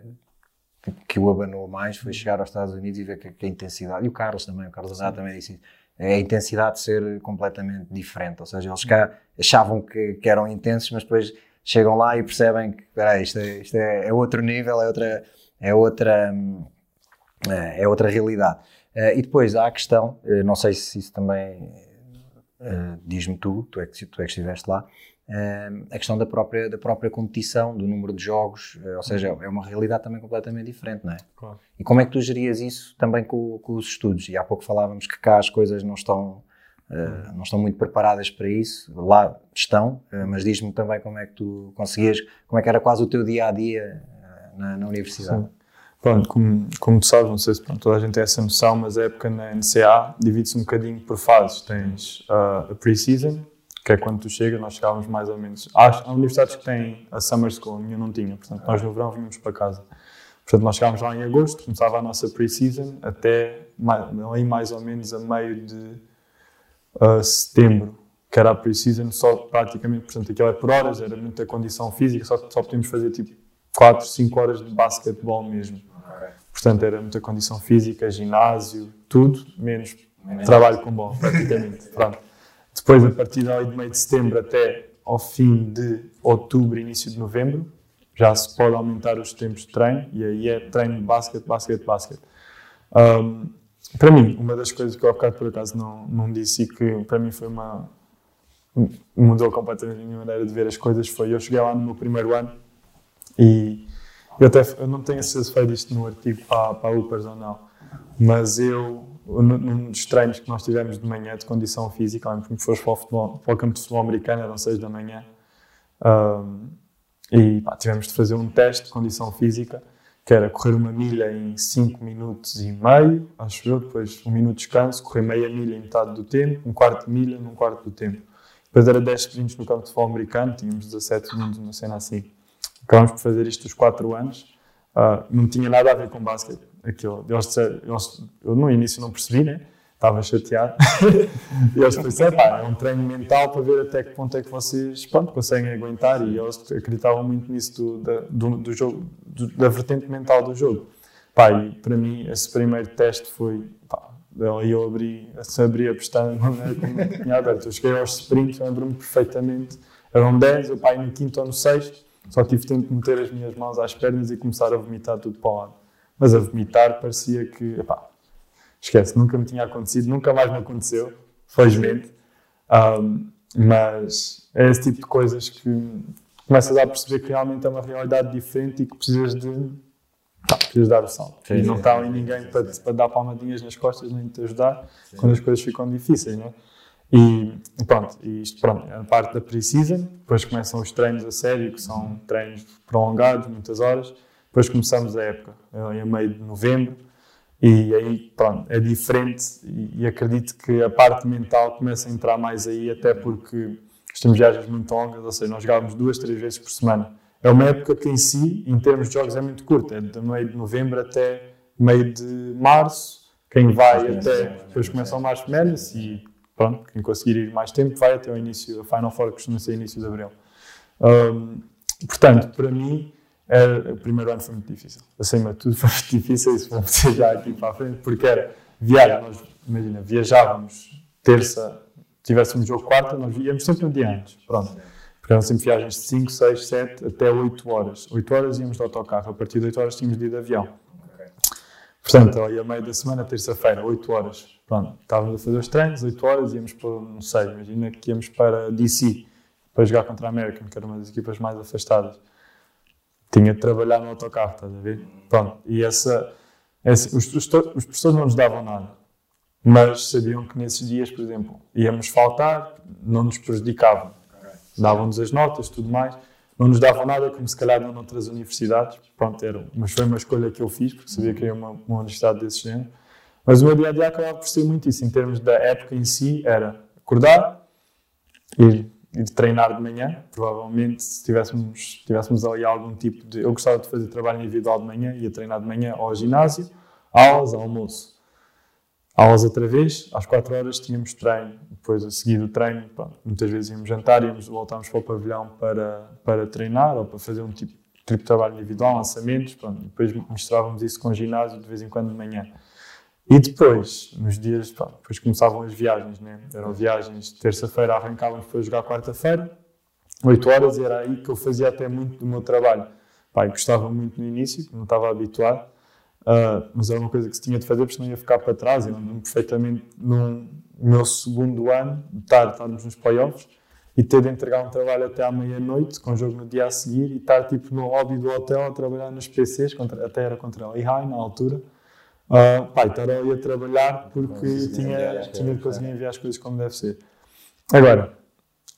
que, que, o abanou mais, foi chegar aos Estados Unidos e ver que, que a intensidade, e o Carlos também, o Carlos Andrade também disse isso, é a intensidade de ser completamente diferente. Ou seja, eles cá achavam que, que eram intensos, mas depois chegam lá e percebem que peraí, isto, é, isto é, é outro nível, é outra. É outra hum, é, é outra realidade. Eh, e depois há a questão, eh, não sei se isso também eh, diz-me tu, tu é, que, tu é que estiveste lá, a questão da própria, da própria competição, do número de jogos, ou seja, é uma realidade também completamente diferente, não é? Claro. E como é que tu gerias isso também com, com, os estudos? E há pouco falávamos que cá as coisas não estão, uh, não estão muito preparadas para isso, lá estão, uh, mas diz-me também como é que tu conseguias, como é que era quase o teu dia a dia na, na universidade. Sim. Pronto, como, como tu sabes, não sei se pronto, toda a gente tem essa noção, mas a época na NCA divide-se um bocadinho por fases. Tens uh, a pre-season, que é quando tu chegas, nós chegávamos mais ou menos. Há, universidades que têm a summer school, a minha não tinha, portanto, nós no verão vínhamos para casa. Portanto, nós chegávamos lá em agosto, começava a nossa pre-season até aí mais ou menos a meio de uh, setembro, que era a pre-season, só praticamente, portanto, aquilo é por horas, era muita condição física, só, só podíamos fazer tipo 4, 5 horas de basquetebol mesmo. Portanto, era muita condição física, ginásio, tudo, menos trabalho com bola, praticamente. Pronto. Depois, a partir de meio de setembro até ao fim de outubro, início de novembro, já se pode aumentar os tempos de treino e aí é treino de basquete, basquete, basquete. Um, para mim, uma das coisas que eu há bocado por acaso não, não disse e que para mim foi uma. mudou completamente a minha maneira de ver as coisas foi eu cheguei lá no meu primeiro ano e eu até eu não tenho certeza se foi no artigo para, para a Upers ou não, mas eu, num dos treinos que nós tivemos de manhã de condição física, lembro que fomos para o, futebol, para o campo de futebol americano, eram 6 da manhã, um, e pá, tivemos de fazer um teste de condição física, que era correr uma milha em 5 minutos e meio, acho eu, depois um minuto de descanso, correr meia milha em metade do tempo, um quarto de milha num quarto do tempo. Depois era 10 sprints no campo de futebol americano, tínhamos 17 segundos, uma cena assim. Acabámos por fazer isto os 4 anos. Uh, não tinha nada a ver com basquete. Aquilo, eles, eles, eu no início não percebi, né? Estava chateado. e eles pensaram, pá, é um treino mental para ver até que ponto é que vocês pronto, conseguem aguentar. E eles acreditavam muito nisso do, do, do jogo, do, da vertente mental do jogo. Pá, e para mim, esse primeiro teste foi. Pá, aí eu abri, abri a pestana, não era como tinha aberto. Eu cheguei aos sprints, lembro-me perfeitamente. Eram 10, eu pai no quinto ou no sexto só tive tempo de meter as minhas mãos às pernas e começar a vomitar tudo para o lado. Mas a vomitar parecia que, epá, esquece, nunca me tinha acontecido, nunca mais me aconteceu, felizmente. Um, mas é esse tipo de coisas que começas a perceber que realmente é uma realidade diferente e que precisas de. Tá, precisas dar o salto. Sim, e não está ali ninguém para, para dar palmadinhas nas costas nem te ajudar sim. quando as coisas ficam difíceis, não é? E pronto, isto pronto, é a parte da pre-season, depois começam os treinos a sério, que são treinos prolongados, muitas horas, depois começamos a época, em meio de novembro, e aí pronto, é diferente e, acredito que a parte mental começa a entrar mais aí, até porque temos viagens muito longas, ou seja, nós jogávamos duas, três vezes por semana. É uma época que em si, em termos de jogos, é muito curta, é de meio de novembro até meio de março, quem vai até, depois começam o March Madness e pronto, quem conseguir ir mais tempo vai até o início, a Final Four costuma ser início de abril. Um, portanto, para mim, era, o primeiro ano foi muito difícil. Acima de tudo, foi muito difícil, isso vamos dizer já aqui para a frente, porque era viagem, nós, imagina, viajávamos terça, tivéssemos jogo quarta, nós íamos sempre um dia antes, pronto. Porque eram sempre viagens de 5, 6, 7 até 8 horas. 8 horas íamos de autocarro, a partir de 8 horas tínhamos de ir de avião. Portanto, ali a meio da semana, terça-feira, 8 horas. Pronto, estávamos a fazer os treinos, 8 horas, íamos para, não sei, imagina que íamos para DC, para jogar contra a American, que era uma das equipas mais afastadas. Tinha de trabalhar no autocarro, estás a ver? Pronto, e essa, essa os, os, os professores não nos davam nada, mas sabiam que nesses dias, por exemplo, íamos faltar, não nos prejudicavam. Davam-nos as notas, tudo mais, não nos davam nada, como se calhar não noutras universidades. Pronto, era, mas foi uma escolha que eu fiz, porque sabia que ia uma, uma universidade desse género. Mas o meu dia a dia acabava por ser muito isso, em termos da época em si, era acordar, ir, ir treinar de manhã. Provavelmente, se tivéssemos, tivéssemos ali algum tipo de. Eu gostava de fazer trabalho individual de manhã, ia treinar de manhã ao ginásio, aulas, almoço. Aulas outra vez, às 4 horas tínhamos treino. Depois, a seguir do treino, pronto, muitas vezes íamos jantar, íamos, voltámos para o pavilhão para, para treinar ou para fazer um tipo, tipo de trabalho individual, lançamentos. Pronto, depois misturávamos isso com o ginásio de vez em quando de manhã. E depois, nos dias, pá, depois começavam as viagens, né? Eram viagens, terça-feira arrancávamos para jogar quarta-feira, 8 horas, e era aí que eu fazia até muito do meu trabalho. Pá, gostava muito no início, não estava habituado, uh, mas era uma coisa que se tinha de fazer, porque senão ia ficar para trás. Eu lembro perfeitamente no meu segundo ano, de estar, estarmos nos playoffs, e ter de entregar um trabalho até à meia-noite, com jogo no dia a seguir, e estar tipo no lobby do hotel a trabalhar nos PCs, contra, até era contra a Lehigh na altura, Uh, pá, estar ali a trabalhar porque tinha, tinha de conseguir enviar as coisas como deve ser. Agora,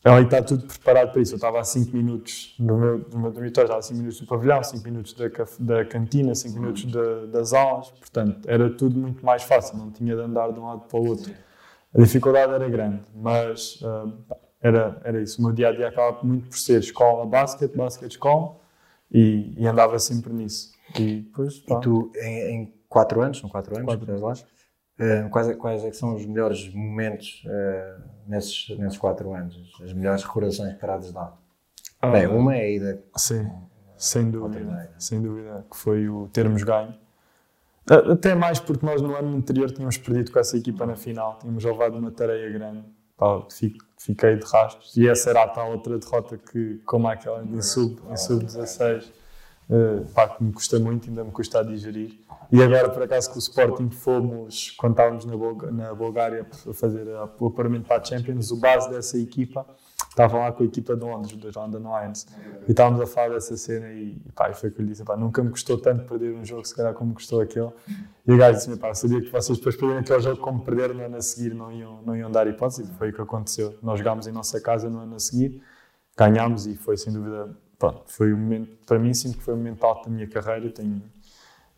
ali está tudo preparado para isso. Eu estava a 5 minutos no meu, no meu dormitório, estava a 5 minutos do pavilhão, 5 minutos da, da cantina, 5 minutos de, das aulas, portanto, era tudo muito mais fácil, não tinha de andar de um lado para o outro. A dificuldade era grande, mas uh, era, era isso. O meu dia a dia acaba muito por ser escola, basquete, basquete, escola, e, e andava sempre nisso. E, depois, pá. e tu, em, em quatro anos, são quatro anos, quatro lá. Uh, quais, quais é que são os melhores momentos uh, nesses, nesses quatro anos? As melhores recordações que de dar? Ah, Bem, uma é a ida. Sim, sem dúvida. Sem dúvida, que foi o termos ganho. Até mais porque nós no ano anterior tínhamos perdido com essa equipa na final, tínhamos levado uma tareia grande. Pá, fiquei de rastros. E essa era a tal outra derrota que, como aquela em sub-16, sub uh, pá, que me custa muito, ainda me custa a digerir. E agora, por acaso, com o Sporting fomos, quando estávamos na, na Bulgária a fazer o apuramento para a Champions, o base dessa equipa estava lá com a equipa de Londres, dos London Lions. E estávamos a falar dessa cena e, pá, foi o que eu lhe disse, pá, nunca me custou tanto perder um jogo, se calhar como custou aquele. E o gajo disse-me, pá, sabia que vocês depois perderem aquele jogo como perderam no ano a seguir, não iam, não iam dar hipótese. E foi o que aconteceu. Nós jogámos em nossa casa no ano a seguir, ganhámos e foi sem dúvida, pronto, foi um momento, para mim sinto que foi um momento alto da minha carreira. Tenho,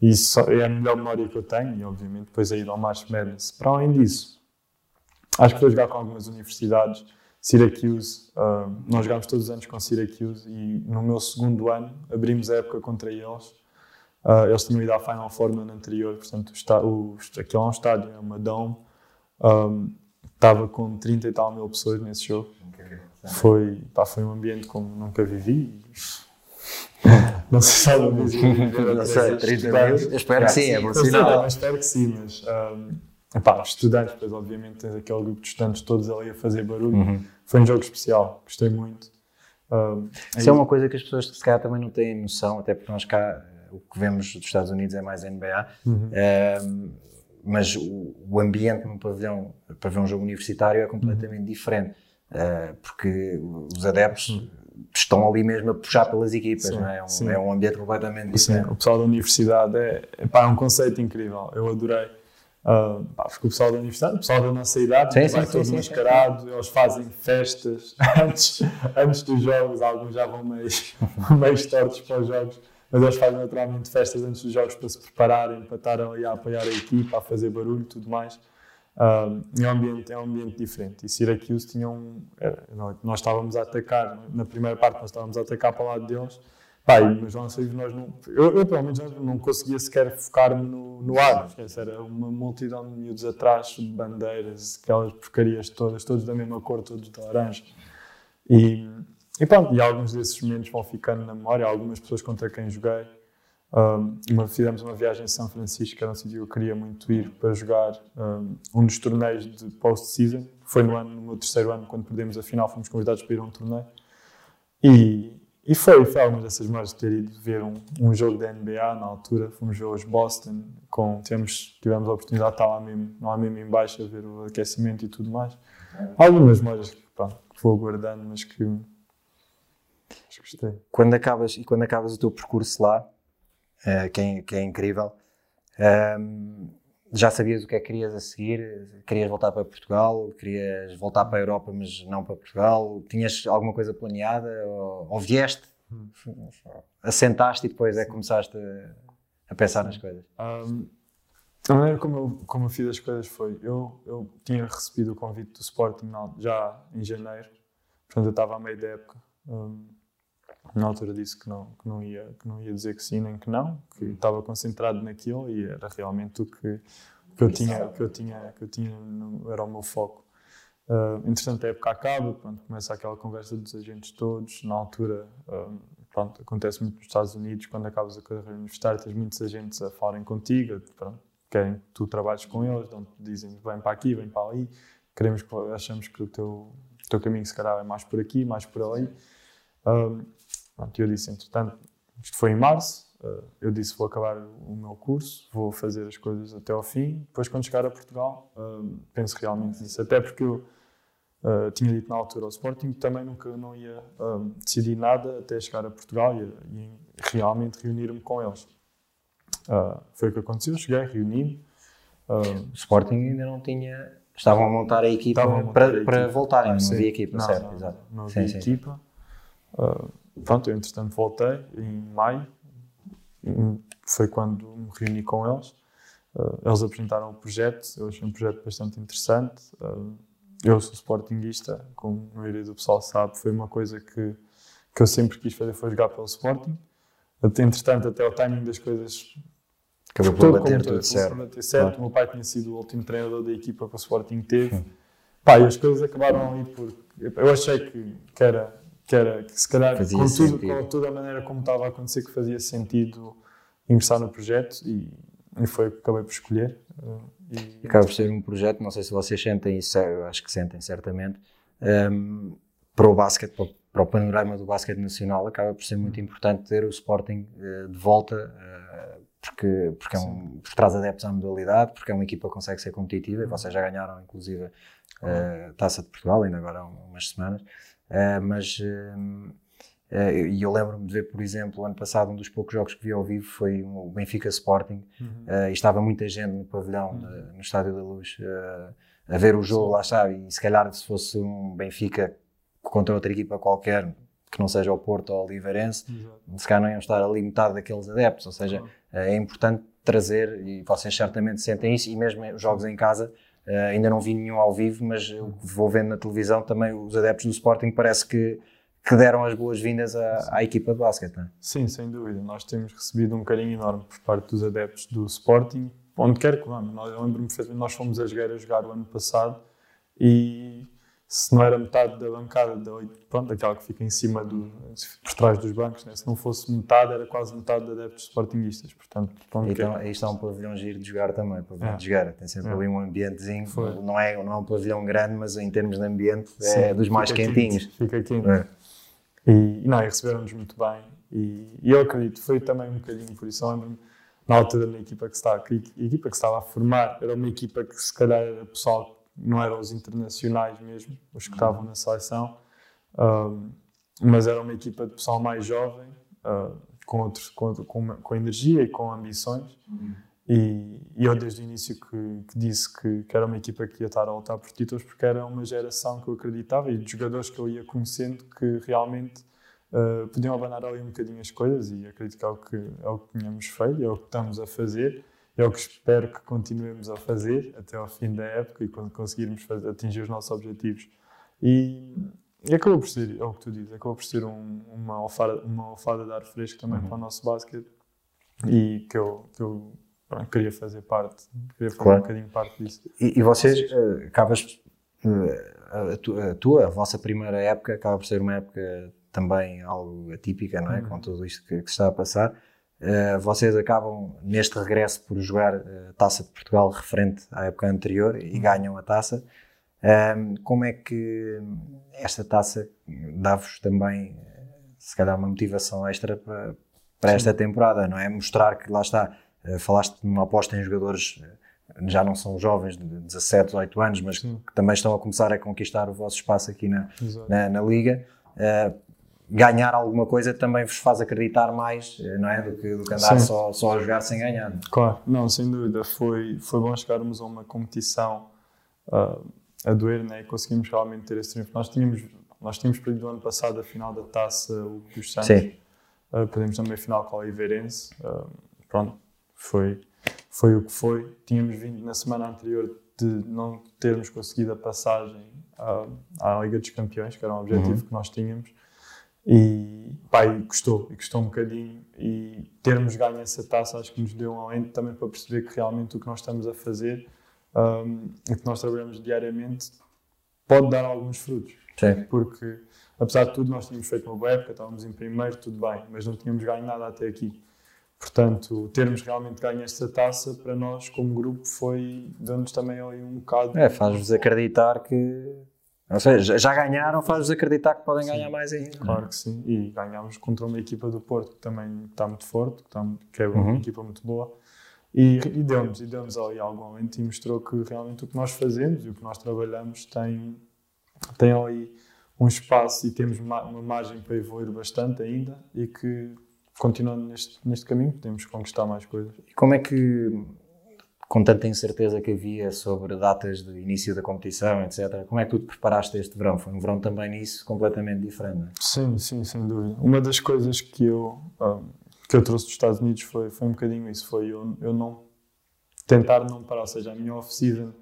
e isso é a melhor memória que eu tenho, e obviamente depois a ir ao March Madness. Para além disso, acho que a jogar com algumas universidades. Syracuse, uh, nós jogámos todos os anos com Syracuse e no meu segundo ano abrimos a época contra eles. Uh, eles tinham ido à Final Four no ano anterior, portanto, o, o, aquilo é um estádio, é uma dome. Um, estava com 30 e tal mil pessoas nesse jogo. Foi, pá, foi um ambiente como nunca vivi. Não sei se alguma vez Não sei, 30 mil. Espero que sim, é bom sinal. Espero que sim, mas. Um, epá, estudantes, pois obviamente tens aquele grupo de estudantes todos ali a fazer barulho. Uhum. Foi um jogo especial, gostei muito. Um, Isso é uma coisa que as pessoas se calhar também não têm noção, até porque nós cá o que vemos dos Estados Unidos é mais NBA. Uhum. Um, mas o, o, ambiente no pavilhão para ver um jogo universitário é completamente uhum. diferente, porque os adeptos estão ali mesmo a puxar pelas equipas, sim, não é? É um, é um, ambiente completamente diferente. Sim, o pessoal da universidade é, pá, é um conceito incrível, eu adorei. Uh, pá, porque o pessoal da universidade, o pessoal da nossa idade, sim, vai sim, todos mascarados, eles fazem festas antes, antes dos jogos, alguns já vão meio, meio tortos para os jogos, mas eles fazem naturalmente festas antes dos jogos para se prepararem, para estar ali a apoiar a equipa, a fazer barulho e tudo mais. Uh, é, um ambiente, é um ambiente diferente. E Syracuse tinha um. Era, nós estávamos a atacar, na primeira parte, nós estávamos a atacar para o lado deles. Pá, mas nós não. Eu, eu, pelo menos, não conseguia sequer focar-me no, no ar. Era uma multidão de miúdos atrás, de bandeiras, aquelas porcarias todas, todos da mesma cor, todos de laranja. E, e pronto, e alguns desses momentos vão ficando na memória. Algumas pessoas contra quem joguei. Uma, fizemos uma viagem a São Francisco, era um sítio que eu queria muito ir para jogar um, dos torneios de post-season. Foi no, ano, no meu terceiro ano, quando perdemos a final, fomos convidados para ir a um torneio. E, e foi, foi algumas dessas memórias de ter ido ver um, um jogo da NBA na altura. Fomos ver os Boston, com, tivemos, tivemos a oportunidade de estar lá mesmo, lá mesmo em a ver o aquecimento e tudo mais. Algumas memórias que, que vou guardando, mas que, que gostei. Quando acabas, e quando acabas o teu percurso lá, uh, que, é, que, é, incrível. Um, já sabias o que é que querias a seguir? Querias voltar para Portugal? Querias voltar para a Europa, mas não para Portugal? Tinhas alguma coisa planeada? Ou, ou vieste Assentaste e depois é que começaste a, a pensar nas coisas? Um, a maneira como eu, como eu fiz as coisas foi: eu, eu tinha recebido o convite do Sporting já em janeiro, portanto eu estava a meio da época. Um, na altura disse que não, que, não ia, que não ia dizer que sim nem que não, que estava concentrado naquilo e era realmente o que, que eu tinha, que eu tinha, que eu tinha no, era o meu foco. Uh, entretanto, a época acaba, pronto, começa aquela conversa dos agentes todos. Na altura, uh, pronto, acontece muito nos Estados Unidos, quando acabas a carreira universitária, tens muitos agentes a falarem contigo, pronto, querem que tu trabalhes com eles, dizem vem para aqui, vem para ali, queremos que, achamos que o teu, o teu caminho se calhar é mais por aqui, mais por ali. Uh, pronto, eu disse, entretanto, isto foi em março, eu disse vou acabar o meu curso, vou fazer as coisas até ao fim. Depois, quando chegar a Portugal, penso realmente nisso. Até porque eu Uh, tinha dito na altura ao Sporting que também nunca não ia decidir nada até chegar a Portugal e, e realmente reunir-me com eles. Uh, foi o que aconteceu, cheguei, reuni-me. Uh, o Sporting ainda não tinha. Estavam a montar a equipa montar para, a equipa. para voltarem, não havia equipa, não, certo? Não, exato. não havia sim, equipa. Sim. Pronto, eu entretanto voltei em maio, foi quando me reuni com eles. eles apresentaram o projeto, eu achei um projeto bastante interessante eu sou sportinguista, como a maioria do pessoal sabe, foi uma coisa que, que eu sempre quis fazer, foi jogar pelo Sporting. Entretanto, até o timing das coisas acabou por bater tudo certo. Certo. O meu pai tinha sido o último treinador da equipa que o Sporting teve. Pá, e as coisas acabaram ali por... Eu achei que, que era, que era, que se calhar, fazia com, tudo, com toda a maneira como estava a acontecer, que fazia sentido ingressar no projeto e, e foi o que acabei por escolher. E... Acaba por ser um projeto, não sei se vocês sentem isso, eu acho que sentem certamente, um, para o basquete, para, para, o panorama do basquete nacional, acaba por ser muito importante ter o Sporting uh, de volta, uh, porque, porque, é um, porque traz adeptos à modalidade, porque é uma equipa que consegue ser competitiva, e vocês já ganharam, inclusive, a uh, Taça de Portugal, ainda agora há umas semanas, mas hum, Uh, e eu lembro-me de ver, por exemplo, ano passado, um dos poucos jogos que vi ao vivo foi o Benfica Sporting, uhum. uh, e estava muita gente no pavilhão, uhum. no Estádio da Luz, uh, a ver o jogo, Sim. lá está. E se calhar, se fosse um Benfica contra outra equipa qualquer, que não seja o Porto ou o Oliveirense, uhum. se calhar não iam estar ali metade daqueles adeptos. Ou seja, é importante trazer, e vocês certamente sentem isso, e mesmo os jogos em casa. Ainda não vi nenhum ao vivo, mas vou vendo na televisão também os adeptos do Sporting. Parece que que deram as boas-vindas à, à, equipa de basquete, não é? Sim, sem dúvida. Nós temos recebido um carinho enorme por parte dos adeptos do Sporting, onde quer que vamos. Eu lembro-me nós fomos a jogar a jogar o ano passado e se não era metade da bancada, da, pronto, aquela que fica em cima, do, por trás dos bancos, né? se não fosse metade, era quase metade de adeptos sportinguistas. Portanto, pronto, então, aí está um pavilhão giro de jogar também, pavilhão é. de jogar. Tem sempre é. ali um ambientezinho, não é, não é um pavilhão grande, mas em termos de ambiente Sim, é dos mais quentinhos. Quente, fica quente. É. E, e não, receberam-nos muito bem. E, e, eu acredito, foi também um bocadinho por isso. Lembro-me, na altura, na equipa que, estava, a equipa que estava a formar, era uma equipa que se calhar era pessoal, não eram os internacionais mesmo, os que estavam na seleção, um, mas era uma equipa de pessoal mais jovem, uh, com, outros, com, com, com, energia e com ambições. E, e, eu desde o início que, que disse que, que, era uma equipa que ia estar a lutar por títulos porque era uma geração que eu acreditava e de jogadores que eu ia conhecendo que realmente uh, podiam abanar ali um bocadinho as coisas e acredito que é o que, é o que tínhamos feito, é o que estamos a fazer, é o que espero que continuemos a fazer até ao fim da época e quando conseguirmos fazer, atingir os nossos objetivos. E, e acabou por ser, é o que tu dizes, acabou por ser um, uma, alfada, uma alfada de ar fresco também uhum. para o nosso basquete e que eu, que eu pronto, queria fazer parte, queria fazer claro. um bocadinho parte disso. E, e vocês, uh, acabas, uh, a, tu, a, tua, a vossa primeira época acaba por ser uma época também algo atípica, não é? Uhum. Com tudo isto que, que está a passar. Uh, vocês acabam neste regresso por jogar a Taça de Portugal referente à época anterior e uhum. ganham a taça. Uh, como é que esta taça dá-vos também, se calhar, uma motivação extra para, para esta temporada, não é? Mostrar que lá está, eh, falaste de uma aposta em jogadores eh, já não são jovens de 17, 18 anos, mas Sim. que também estão a começar a conquistar o vosso espaço aqui na, na, na, Liga. Uh, ganhar alguma coisa também vos faz acreditar mais, não é? Do que, do que andar só, só a jogar sem ganhar. Claro, não, sem dúvida. Foi, foi bom chegarmos a uma competição uh, a doer, né? E conseguimos realmente ter esse triunfo. Nós tínhamos Nós tínhamos perdido o ano passado a final da taça dos Santos. Sim. Uh, perdemos também a final com o Oliveirense. Uh, pronto, foi, foi o que foi. Tínhamos vindo na semana anterior de não termos conseguido a passagem à, à Liga dos Campeões, que era um objetivo Uhum. que nós tínhamos. E, pá, e custou, e custou um bocadinho. E termos ganho essa taça acho que nos deu um alento também para perceber que realmente o que nós estamos a fazer um, e que nós trabalhamos diariamente pode dar alguns frutos. Sim. Porque, apesar de tudo, nós tínhamos feito uma boa época, estávamos em primeiro, tudo bem, mas não tínhamos ganho nada até aqui. Portanto, termos realmente ganho esta taça, para nós, como grupo, foi dando-nos também ali um bocado. É, faz-vos acreditar que. Ou seja, já ganharam, faz-vos acreditar que podem ganhar mais ainda. Claro que sim. E ganhámos contra uma equipa do Porto que também está muito forte, que, está, que é uma Uhum. equipa muito boa. E, e deu-nos e deu ali algo alento e mostrou que realmente o que nós fazemos e o que nós trabalhamos tem, tem ali um espaço e temos ma- uma margem para evoluir bastante ainda e que continuando neste, neste caminho podemos conquistar mais coisas. E como é que, com tanta incerteza que havia sobre datas de início da competição, etc., como é que tu te preparaste este verão? Foi um verão também nisso completamente diferente, não é? Sim, sim, sem dúvida. Uma das coisas que eu, ah, que eu trouxe dos Estados Unidos foi, foi um bocadinho isso, foi eu, eu não tentar não parar, ou seja, a minha off-season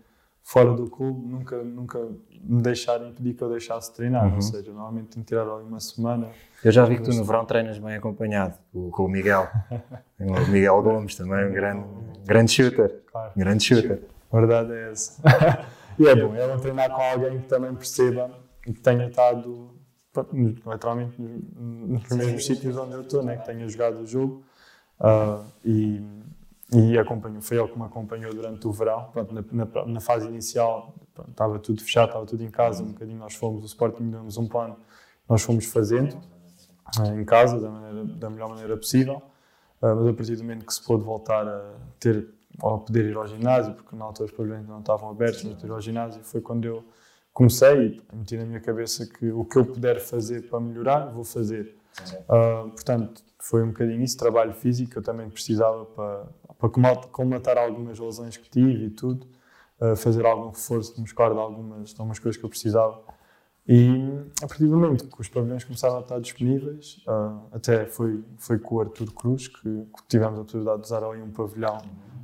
fora do clube nunca, nunca me deixar impedir que eu deixasse de treinar, ou seja, normalmente tenho que tirar ali uma semana. Eu já vi que tu no verão treinas bem acompanhado, com, com o Miguel. o Miguel Gomes também, um grande, grande shooter. Claro. Grande shooter. A verdade é essa. e é bom, é bom treinar com alguém que também perceba e que tenha estado literalmente nos, mesmos sítios onde eu estou, né? que tenha jogado o jogo ah, e, e acompanhou, foi ele que me acompanhou durante o verão. Pronto, na, na- na fase inicial pronto, estava tudo fechado, estava tudo em casa, um bocadinho nós fomos, o Sporting deu-nos um plano, nós fomos fazendo ah, em casa da, maneira- da melhor maneira possível. Uh, mas a partir do momento que se pôde voltar a ter ou a poder ir ao ginásio, porque na altura os pavilhões não estavam abertos, mas ir ao ginásio foi quando eu comecei e meti na minha cabeça que o que eu puder fazer para melhorar, vou fazer. Uh, portanto, foi um bocadinho isso, trabalho físico, eu também precisava para, para comata- colmatar algumas lesões que tive e tudo, uh, fazer algum reforço muscular de algumas, de algumas coisas que eu precisava. E a partir do momento que os pavilhões começaram a estar disponíveis, ah, até foi, foi com o Artur Cruz que, que tivemos a possibilidade de usar ali um pavilhão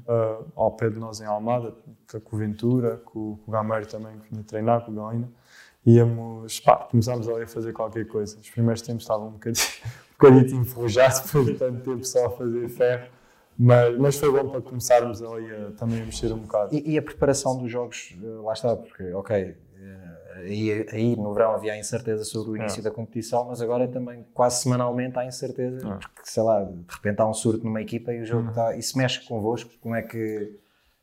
ah, ao pé de nós em Almada, com o Ventura, com, com o Gameiro também que vinha treinar, com o Galina. Íamos, pá, começámos ali a fazer qualquer coisa. Os primeiros tempos estavam um bocadinho, um bocadinho enferrujados de tanto tempo só a fazer ferro, mas, mas foi bom para começarmos ali a, também a mexer um bocado. E, e a preparação dos jogos, eh, lá está, porque, ok, aí, aí no verão havia a incerteza sobre o início da competição, mas agora também quase semanalmente há incerteza, porque sei lá, de repente há um surto numa equipa e o jogo está. Isso mexe convosco, como é que.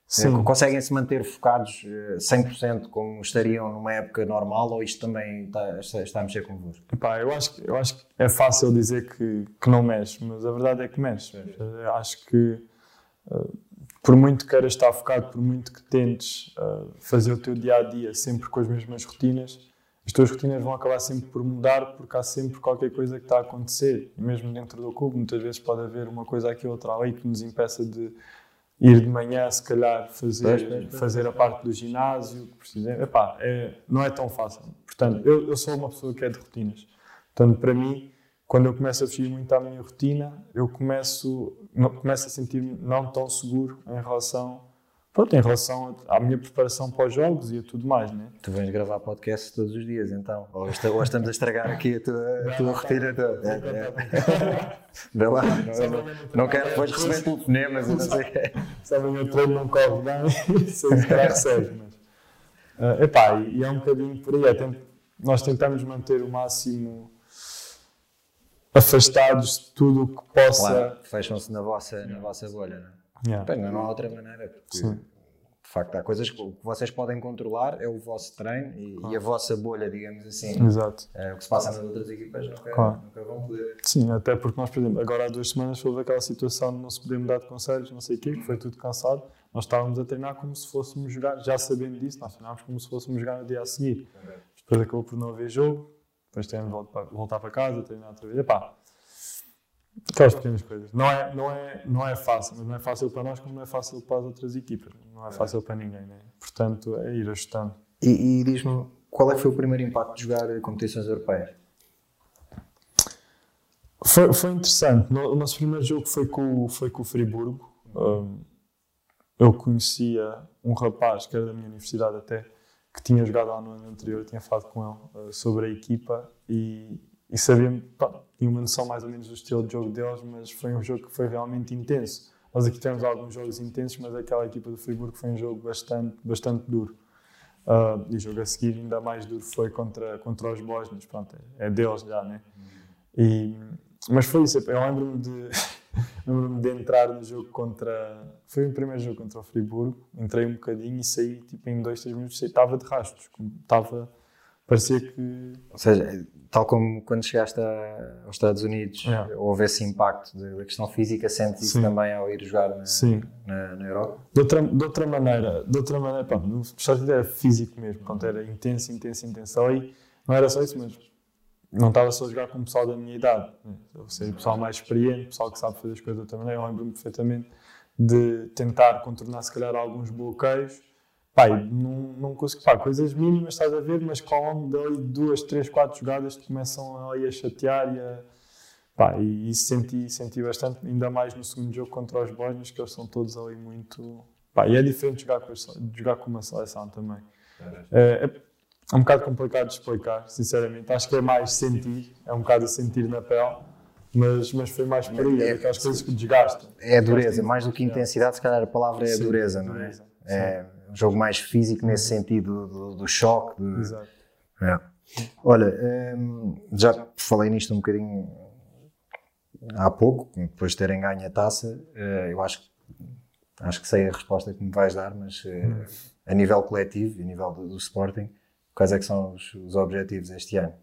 Sim. eh, Conseguem se manter focados eh, 100% como estariam numa época normal ou isto também está, está- a mexer convosco? Epá, eu, acho, que- eu acho que é fácil dizer que, que não mexe, mas a verdade é que mexe. Eu acho que eh, por muito que queiras estar focado, por muito que tentes eh, fazer o teu dia a dia sempre com as mesmas rotinas, as tuas rotinas vão acabar sempre por mudar porque há sempre qualquer coisa que está a acontecer. E mesmo dentro do clube, muitas vezes pode haver uma coisa aqui ou outra ali que nos impeça de ir de manhã, se calhar, fazer, Pois, pois, pois. fazer a parte do ginásio que precisamos. Epá, é, não é tão fácil. Portanto, eu, eu sou uma pessoa que é de rotinas. Portanto, para mim, quando eu começo a fugir muito à minha rotina, eu começo, não- começo a sentir-me não tão seguro em relação, pronto, em relação à minha preparação para os jogos e a tudo mais, né? Tu vens gravar podcast todos os dias, então. Ou, esta- ou estamos a estragar aqui a tua, a tua rotina toda. É, é. Vê lá, não, quero depois receber telefonemas e não sei o quê. Sabe, o meu treino não corre bem, sei se calhar recebe, mas... ah, epá, e, é um bocadinho por aí. é nós tentamos manter o máximo afastados de tudo o que possa... Claro, fecham-se na vossa, na vossa bolha, não é? Yeah. Bem, não há outra maneira, porque Sim. de facto há coisas que o que vocês podem controlar, é o vosso treino e, e a vossa bolha, digamos assim. Exato. É, o que se passa nas outras equipas nunca, Claro. nunca vão poder. Sim, até porque nós, por exemplo, agora há duas semanas houve aquela situação de não se poder mudar de conselhos, não sei o quê, que foi tudo cansado. Nós estávamos a treinar como se fôssemos jogar, já sabendo disso, nós treinávamos como se fôssemos jogar no dia a seguir. Depois acabou por não haver jogo, depois tivemos de voltar, voltar para casa, treinar outra vez. Epá, aquelas pequenas coisas. Não é, não, é, não é fácil, mas não é fácil para nós como não é fácil para as outras equipas. Não é fácil para ninguém, né? Portanto, é ir ajustando. E, e diz-me, qual é que foi o primeiro impacto de jogar competições europeias? Foi, foi interessante. O nosso primeiro jogo foi com, foi com o Friburgo. Um, eu conhecia um rapaz que era da minha universidade até, que tinha jogado lá no ano anterior, tinha falado com ele uh, sobre a equipa e, e sabia, pá, tinha uma noção mais ou menos do estilo de jogo deles, mas foi um jogo que foi realmente intenso. Nós aqui temos alguns jogos intensos, mas aquela equipa do Friburgo foi um jogo bastante, bastante duro. Uh, e o jogo a seguir ainda mais duro foi contra, contra os Bósnios, pronto, é, é deles já, né? E, mas foi isso, eu lembro-me de, de entrar no jogo contra. Foi o primeiro jogo contra o Friburgo, entrei um bocadinho e saí tipo, em dois, três minutos, estava de rastros, estava. Parecia que. Ou seja, tal como quando chegaste a, aos Estados Unidos, é. houve esse impacto da questão física, sentes isso também ao ir jogar na, Sim. na, na Europa? De outra, de outra maneira, de outra maneira, pá, no Estados Unidos era físico mesmo, pronto, era intenso, intenso, intenso. Ali não era só isso, mas não estava só a jogar com o pessoal da minha idade, né? ou seja, o pessoal mais experiente, o pessoal que sabe fazer as coisas também. Eu lembro-me perfeitamente de tentar contornar, se calhar, alguns bloqueios. Pá, não, não consigo, pá, coisas mínimas estás a ver, mas com ao longo dali duas, três, quatro jogadas te começam a, a chatear e a, pá, e isso senti, senti bastante, ainda mais no segundo jogo contra os Bósnios, que eles são todos ali muito. Pá, e é diferente jogar com, jogar com uma seleção também. É, é, é um bocado complicado de explicar, sinceramente. Acho que é mais sentir, é um bocado a sentir na pele, mas, mas foi mais por aí, é, aquelas coisas que desgastam. É a dureza, mais do que intensidade, se calhar a palavra é a dureza, não é? É um jogo mais físico nesse sentido do, do choque. Do... Exato. É. Olha, hum, já falei nisto um bocadinho há pouco, depois de terem ganho a taça, eh, eu acho, acho que sei a resposta que me vais dar, mas eh, hum. a nível coletivo, a nível do, do Sporting, Quais é que são os, os objetivos este ano?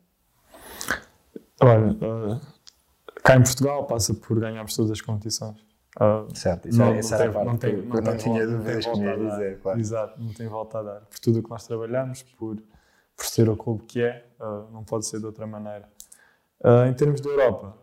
Olha, uh, cá em Portugal passa por ganharmos todas as competições. Uh, certo, isso não, é, isso não, tem, não, tem, não, não tinha dúvidas que me dizer, claro. Exato, não tem volta a dar. Por tudo o que nós trabalhamos, por, por ser o clube que é, uh, não pode ser de outra maneira. Uh, em termos de Europa,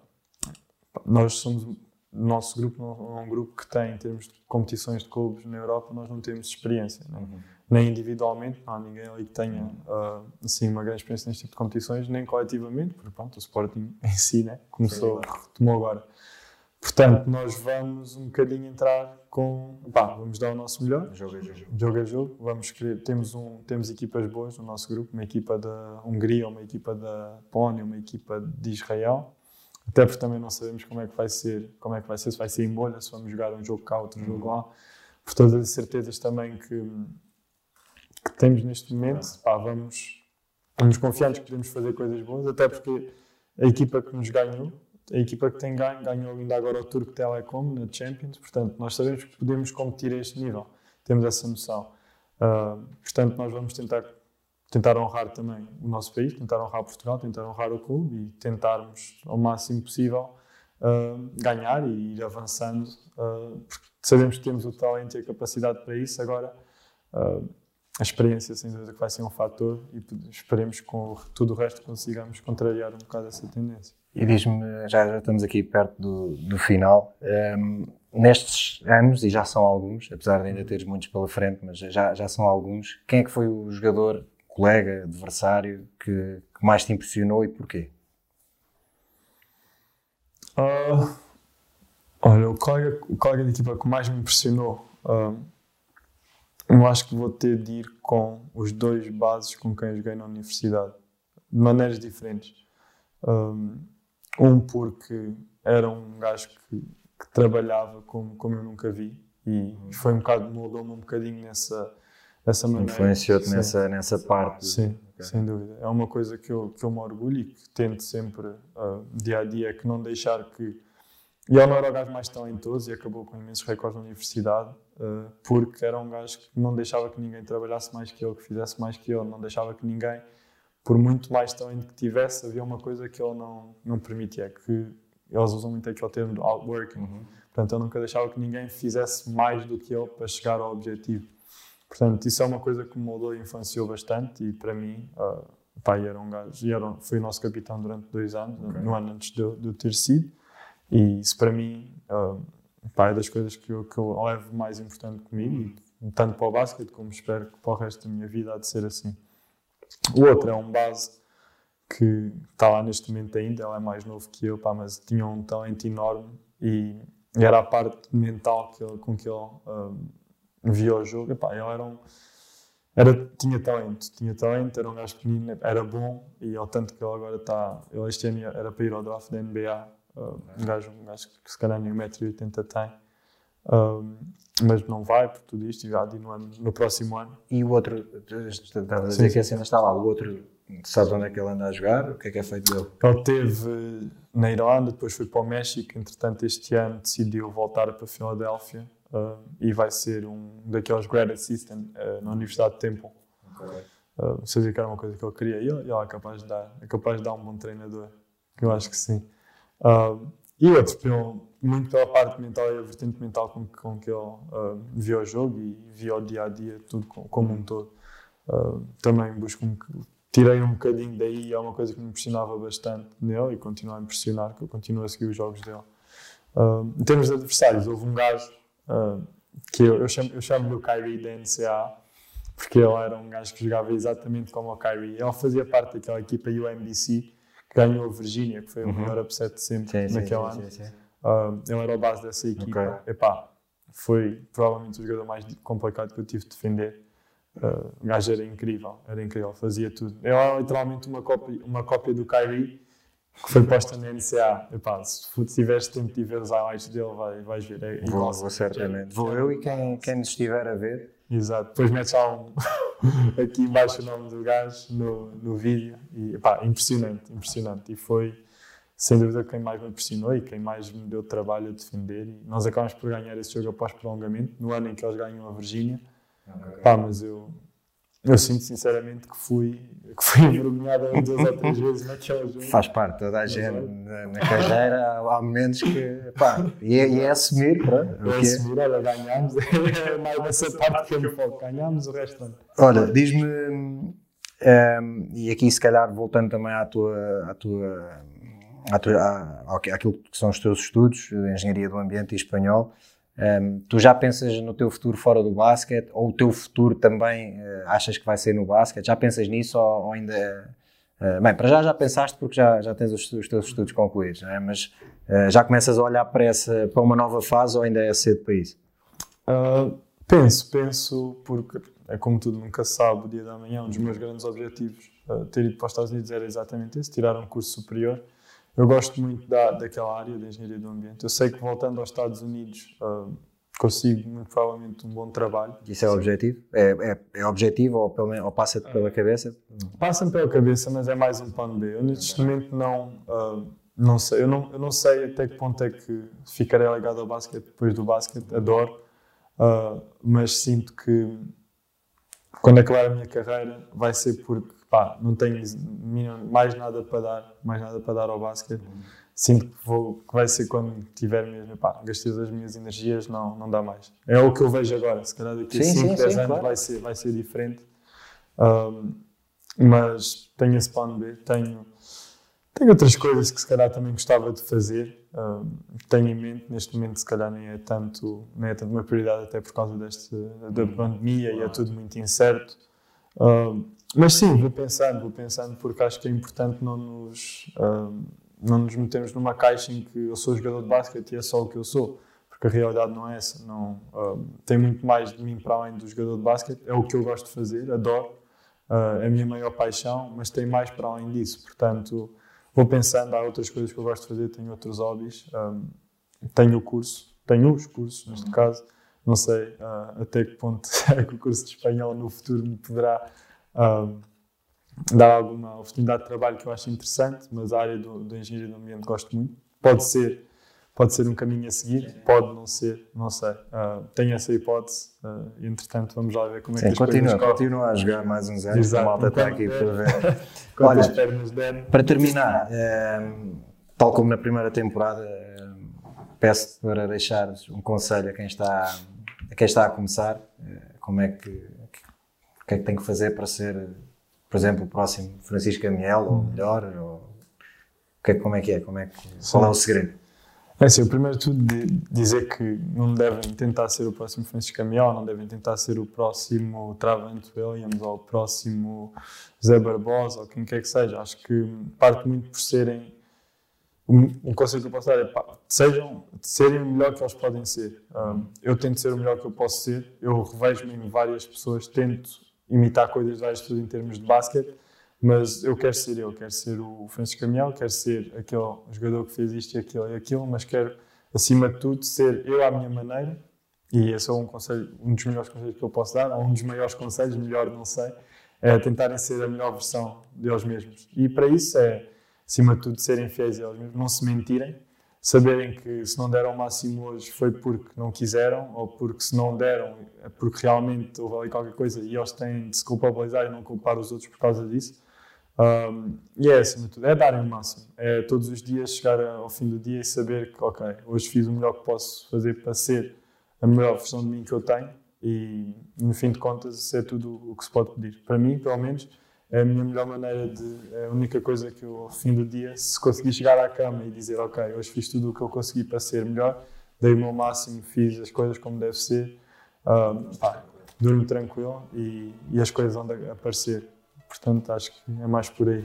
nós somos, nosso grupo não é um grupo que tem, em termos de competições de clubes na Europa, nós não temos experiência. Né? Uhum nem individualmente, não há ninguém ali que tenha uh, assim, uma grande experiência neste tipo de competições, nem coletivamente, porque pronto, o Sporting em si né, começou, retomou agora. Portanto, nós vamos um bocadinho entrar com. Pá, vamos dar o nosso melhor. Jogo a jogo. Jogo a jogo. Vamos querer, temos, um, temos equipas boas no nosso grupo, uma equipa da Hungria, uma equipa da Polónia, uma equipa de Israel. Até porque também não sabemos como é que vai ser, como é que vai ser, se vai ser em bolha, se vamos jogar um jogo cá, outro jogo lá. Por todas as certezas também que que temos neste momento, pá, vamos, vamos confiantes que podemos fazer coisas boas, até porque a equipa que nos ganhou, a equipa que tem ganho, ganhou ainda agora o Turco Telecom na Champions, portanto, nós sabemos que podemos competir a este nível, temos essa noção. Uh, portanto, nós vamos tentar, tentar honrar também o nosso país, tentar honrar Portugal, tentar honrar o clube e tentarmos ao máximo possível uh, ganhar e ir avançando, uh, porque sabemos que temos o talento e a capacidade para isso. Agora, a experiência, sem dúvida, que vai ser um fator e esperemos que com tudo o resto consigamos contrariar um bocado essa tendência. E diz-me, já, já, estamos aqui perto do, do final, um, ehm, nestes anos, e já são alguns, apesar de ainda teres muitos pela frente, mas já, já são alguns, quem é que foi o jogador, colega, adversário que, que mais te impressionou e porquê? Uh, olha, o colega, o colega de equipa que mais me impressionou uh, eu acho que vou ter de ir com os dois bases com quem eu joguei na universidade, de maneiras diferentes. Um, porque era um gajo que, que trabalhava como, como eu nunca vi e foi um bocado, moldou-me um bocadinho nessa, nessa maneira. Influenciou-te nessa, nessa parte. Sim, okay. sem dúvida. É uma coisa que eu, que eu me orgulho e que tento sempre, uh, dia a dia, que não deixar que. E ele não era o gajo mais talentoso e acabou com imensos recordes na universidade, porque era um gajo que não deixava que ninguém trabalhasse mais que ele, que fizesse mais que ele, não deixava que ninguém, por muito mais talento que tivesse, havia uma coisa que ele não, não permitia, que eles usam muito aquele termo outworking. Uhum. Portanto, ele nunca deixava que ninguém fizesse mais do que ele para chegar ao objetivo. Portanto, isso é uma coisa que me moldou e influenciou bastante e para mim, uh, pai era um gajo, e era, foi o nosso capitão durante dois anos, okay. no ano antes de, de eu ter sido, e isso para mim uh, pá, é das coisas que eu, que eu levo mais importante comigo, tanto para o basquete como espero que para o resto da minha vida há de ser assim. O outro é um base que está lá neste momento ainda, ele é mais novo que eu, pá, mas tinha um talento enorme e, e era a parte mental que ele, com que ele um, via o jogo. Epá, ele era um, era, tinha talento, tinha talento, era um gajo pequenino, era bom e ao tanto que ele agora está, ele este ano era para ir ao draft da NBA, um gajo, um gajo que se calhar nem 1,80m tem, um, mas não vai por tudo isto e já no, ano, no próximo ano. E o outro, estava a dizer que a cena está lá, o outro Sabes onde é que ele anda a jogar? O que é que é feito dele? Ele teve na Irlanda, depois foi para o México. Entretanto, este ano decidiu voltar para a Filadélfia uh, e vai ser um daqueles grad assistant uh, na Universidade de Temple. Okay. Uh, sabia que era uma coisa que ele queria e ele, ele, é, capaz de dar, é capaz de dar um bom treinador. Eu acho que sim. Uh, e outro, pelo, muito pela parte mental e a vertente mental com, com que ele uh, via o jogo e via o dia a dia, tudo como um todo. Uh, também busco um, tirei um bocadinho daí, é uma coisa que me impressionava bastante nele e continuo a impressionar, que eu continuo a seguir os jogos dele. Uh, em termos de adversários, houve um gajo uh, que eu, eu, chamo, eu chamo o Kyrie da NCA, porque ele era um gajo que jogava exatamente como o Kyrie. Ele fazia parte daquela equipa UMBC ganhou a Virgínia, que foi o uhum. melhor upset de sempre sim, naquele sim, ano. Sim, uh, ele era o base dessa equipa. Okay. Epá, foi provavelmente o jogador mais complicado que eu tive de defender. Uh, o gajo era incrível, era incrível, fazia tudo. Ele era literalmente uma cópia, uma cópia do Kyrie que foi posta na NCA. Epá, se tiveres tempo de ver os highlights dele, vai, vais ver. É vou, vou certamente. Vou eu e quem, quem nos estiver a ver. Exato. Depois metes lá um, aqui embaixo o nome do gajo no, no vídeo. E, epá, impressionante, impressionante. E foi, sem dúvida, quem mais me impressionou e quem mais me deu trabalho a defender. E nós acabamos por ganhar esse jogo após prolongamento, no ano em que eles ganham a Virgínia. Okay. Pá, mas eu, eu sinto sinceramente que fui, que fui envergonhado duas ou três vezes naquele jogo. Faz parte, toda a gente na, na carreira há, há momentos que. Pá, e, é, e é assumir, pronto. É assumir, olha, ganhámos. É mais nessa parte que eu me foco. Ganhámos o resto não. Olha, diz-me. Um, e aqui, se calhar, voltando também à tua. À tua à tua, à, àquilo que são os teus estudos de Engenharia do Ambiente e Espanhol, um, tu já pensas no teu futuro fora do basquete ou o teu futuro também uh, achas que vai ser no basquete? Já pensas nisso ou, ou ainda. Uh, bem, para já já pensaste porque já, já tens os, os teus estudos concluídos, é? mas uh, já começas a olhar para, essa, para uma nova fase ou ainda é cedo para isso? penso, penso, porque é como tudo, nunca sabe o dia da manhã. Um dos meus grandes objetivos ter ido para os Estados Unidos era exatamente esse: tirar um curso superior eu gosto muito da, daquela área da engenharia do ambiente. Eu sei que voltando aos Estados Unidos uh, consigo muito provavelmente um bom trabalho. Isso é o objetivo? É, é, é objetivo ou, pelo, ou passa-te pela cabeça? Passa-me pela cabeça, mas é mais um plano B. Eu neste momento não, uh, não sei. Eu não, eu não sei até que ponto é que ficarei ligado ao basquete depois do basquete. Adoro. Uh, mas sinto que quando acabar a minha carreira vai ser porque pá, não tenho mais nada para dar, mais nada para dar ao basquete. Sinto que, vou, que vai ser quando tiver mesmo, pá, gastei as minhas energias, não, não dá mais. É o que eu vejo agora, se calhar daqui a 5, 10 anos claro. vai, ser, vai ser diferente. Um, mas tenho esse plano B, tenho, tenho outras coisas que se calhar também gostava de fazer, um, tenho em mente, neste momento se calhar nem é tanto, nem é tanto uma prioridade até por causa deste, da pandemia e é tudo muito incerto. Um, mas sim, vou pensando, vou pensando, porque acho que é importante não nos, uh, não nos metermos numa caixa em que eu sou jogador de basquete e é só o que eu sou, porque a realidade não é essa. Não, uh, tem muito mais de mim para além do jogador de basquete, é o que eu gosto de fazer, adoro, uh, é a minha maior paixão, mas tem mais para além disso. Portanto, vou pensando, há outras coisas que eu gosto de fazer, tenho outros hobbies, um, tenho o curso, tenho os cursos, neste caso, não sei até que ponto é que o curso de espanhol no futuro me poderá dá alguma oportunidade de trabalho que eu acho interessante, mas a área do, do engenharia do ambiente gosto muito. Pode ser, pode ser um caminho a seguir, pode não ser, não sei. Uh, tenho essa hipótese uh, entretanto, vamos lá ver como é Sim, que as continua, coisas continua a jogar mais uns anos, a malta está aqui para ver. Olha, para terminar, um, tal como na primeira temporada, um, peço para deixares um conselho a quem está a, quem está a começar, uh, como é que que é que tem que fazer para ser, por exemplo, o próximo Francisco Amiel, ou melhor, ou que, como é que é, como é que, qual é o segredo? É assim, o primeiro de tudo de dizer que não devem tentar ser o próximo Francisco Camião, não devem tentar ser o próximo Travante Williams ou o próximo Zé Barbosa ou quem quer que seja. Acho que parte muito por serem um conselho que eu posso dar é pá, sejam, serem o melhor que eles podem ser. Um, eu tento ser o melhor que eu posso ser, eu revejo-me em várias pessoas, tento imitar coisas de várias pessoas em termos de basquete, mas eu quero ser eu, quero ser o Francisco Camiel, quero ser aquele jogador que fez isto e aquilo e aquilo, mas quero, acima de tudo, ser eu à minha maneira, e esse é um, conselho, um dos melhores conselhos que eu posso dar, ou um dos maiores conselhos, melhor não sei, é tentarem ser a melhor versão deles mesmos. E para isso é, acima de tudo, serem fiéis a eles mesmos, não se mentirem, saberem que se não deram o máximo hoje foi porque não quiseram, ou porque se não deram é porque realmente houve ali qualquer coisa e eles têm de se culpabilizar e não culpar os outros por causa disso. Um, e é tudo, é darem o máximo. É todos os dias chegar ao fim do dia e saber que, ok, hoje fiz o melhor que posso fazer para ser a melhor versão de mim que eu tenho e, no fim de contas, é tudo o que se pode pedir. Para mim, pelo menos, a minha melhor maneira de. É a única coisa que eu, ao fim do dia, se conseguir chegar à cama e dizer, ok, hoje fiz tudo o que eu consegui para ser melhor, dei o meu máximo, fiz as coisas como deve ser, um, pá, durmo tranquilo e, e as coisas vão aparecer. Portanto, acho que é mais por aí.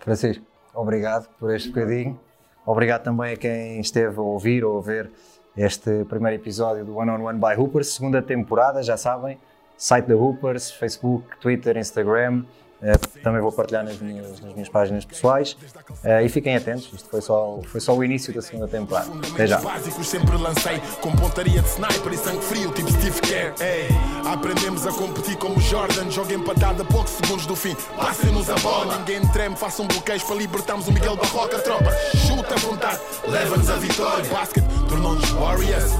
Francisco, obrigado por este bocadinho. Obrigado também a quem esteve a ouvir ou a ver este primeiro episódio do One on One by Hoopers, segunda temporada, já sabem, site da Hoopers, Facebook, Twitter, Instagram. Uh, também vou partilhar nas minhas, nas minhas páginas pessoais uh, e fiquem atentos, isto foi só, foi só o início da segunda temporada. Até já. básicos sempre lancei com pontaria de sniper e sangue frio, tipo Steve Kerr. Aprendemos a competir como Jordan, joga empatada a poucos segundos do fim. Passem-nos a bola, ninguém treme, façam bloqueios para libertarmos o Miguel Barroca. Tropa, chuta à vontade, leva-nos a vitória. Basket tornou-nos Warriors,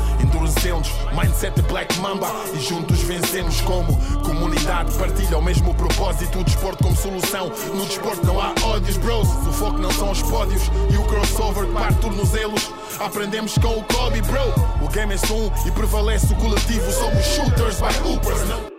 endurecemos, mindset Black Mamba e juntos vencemos como comunidade. Partilha o mesmo propósito, o desporto como solução. No desporto não há ódios, bros. O foco não são os pódios e o crossover parte tornozelos. Aprendemos com o Kobe, bro. O game é só um e prevalece o coletivo. Somos shooters by hoopers, não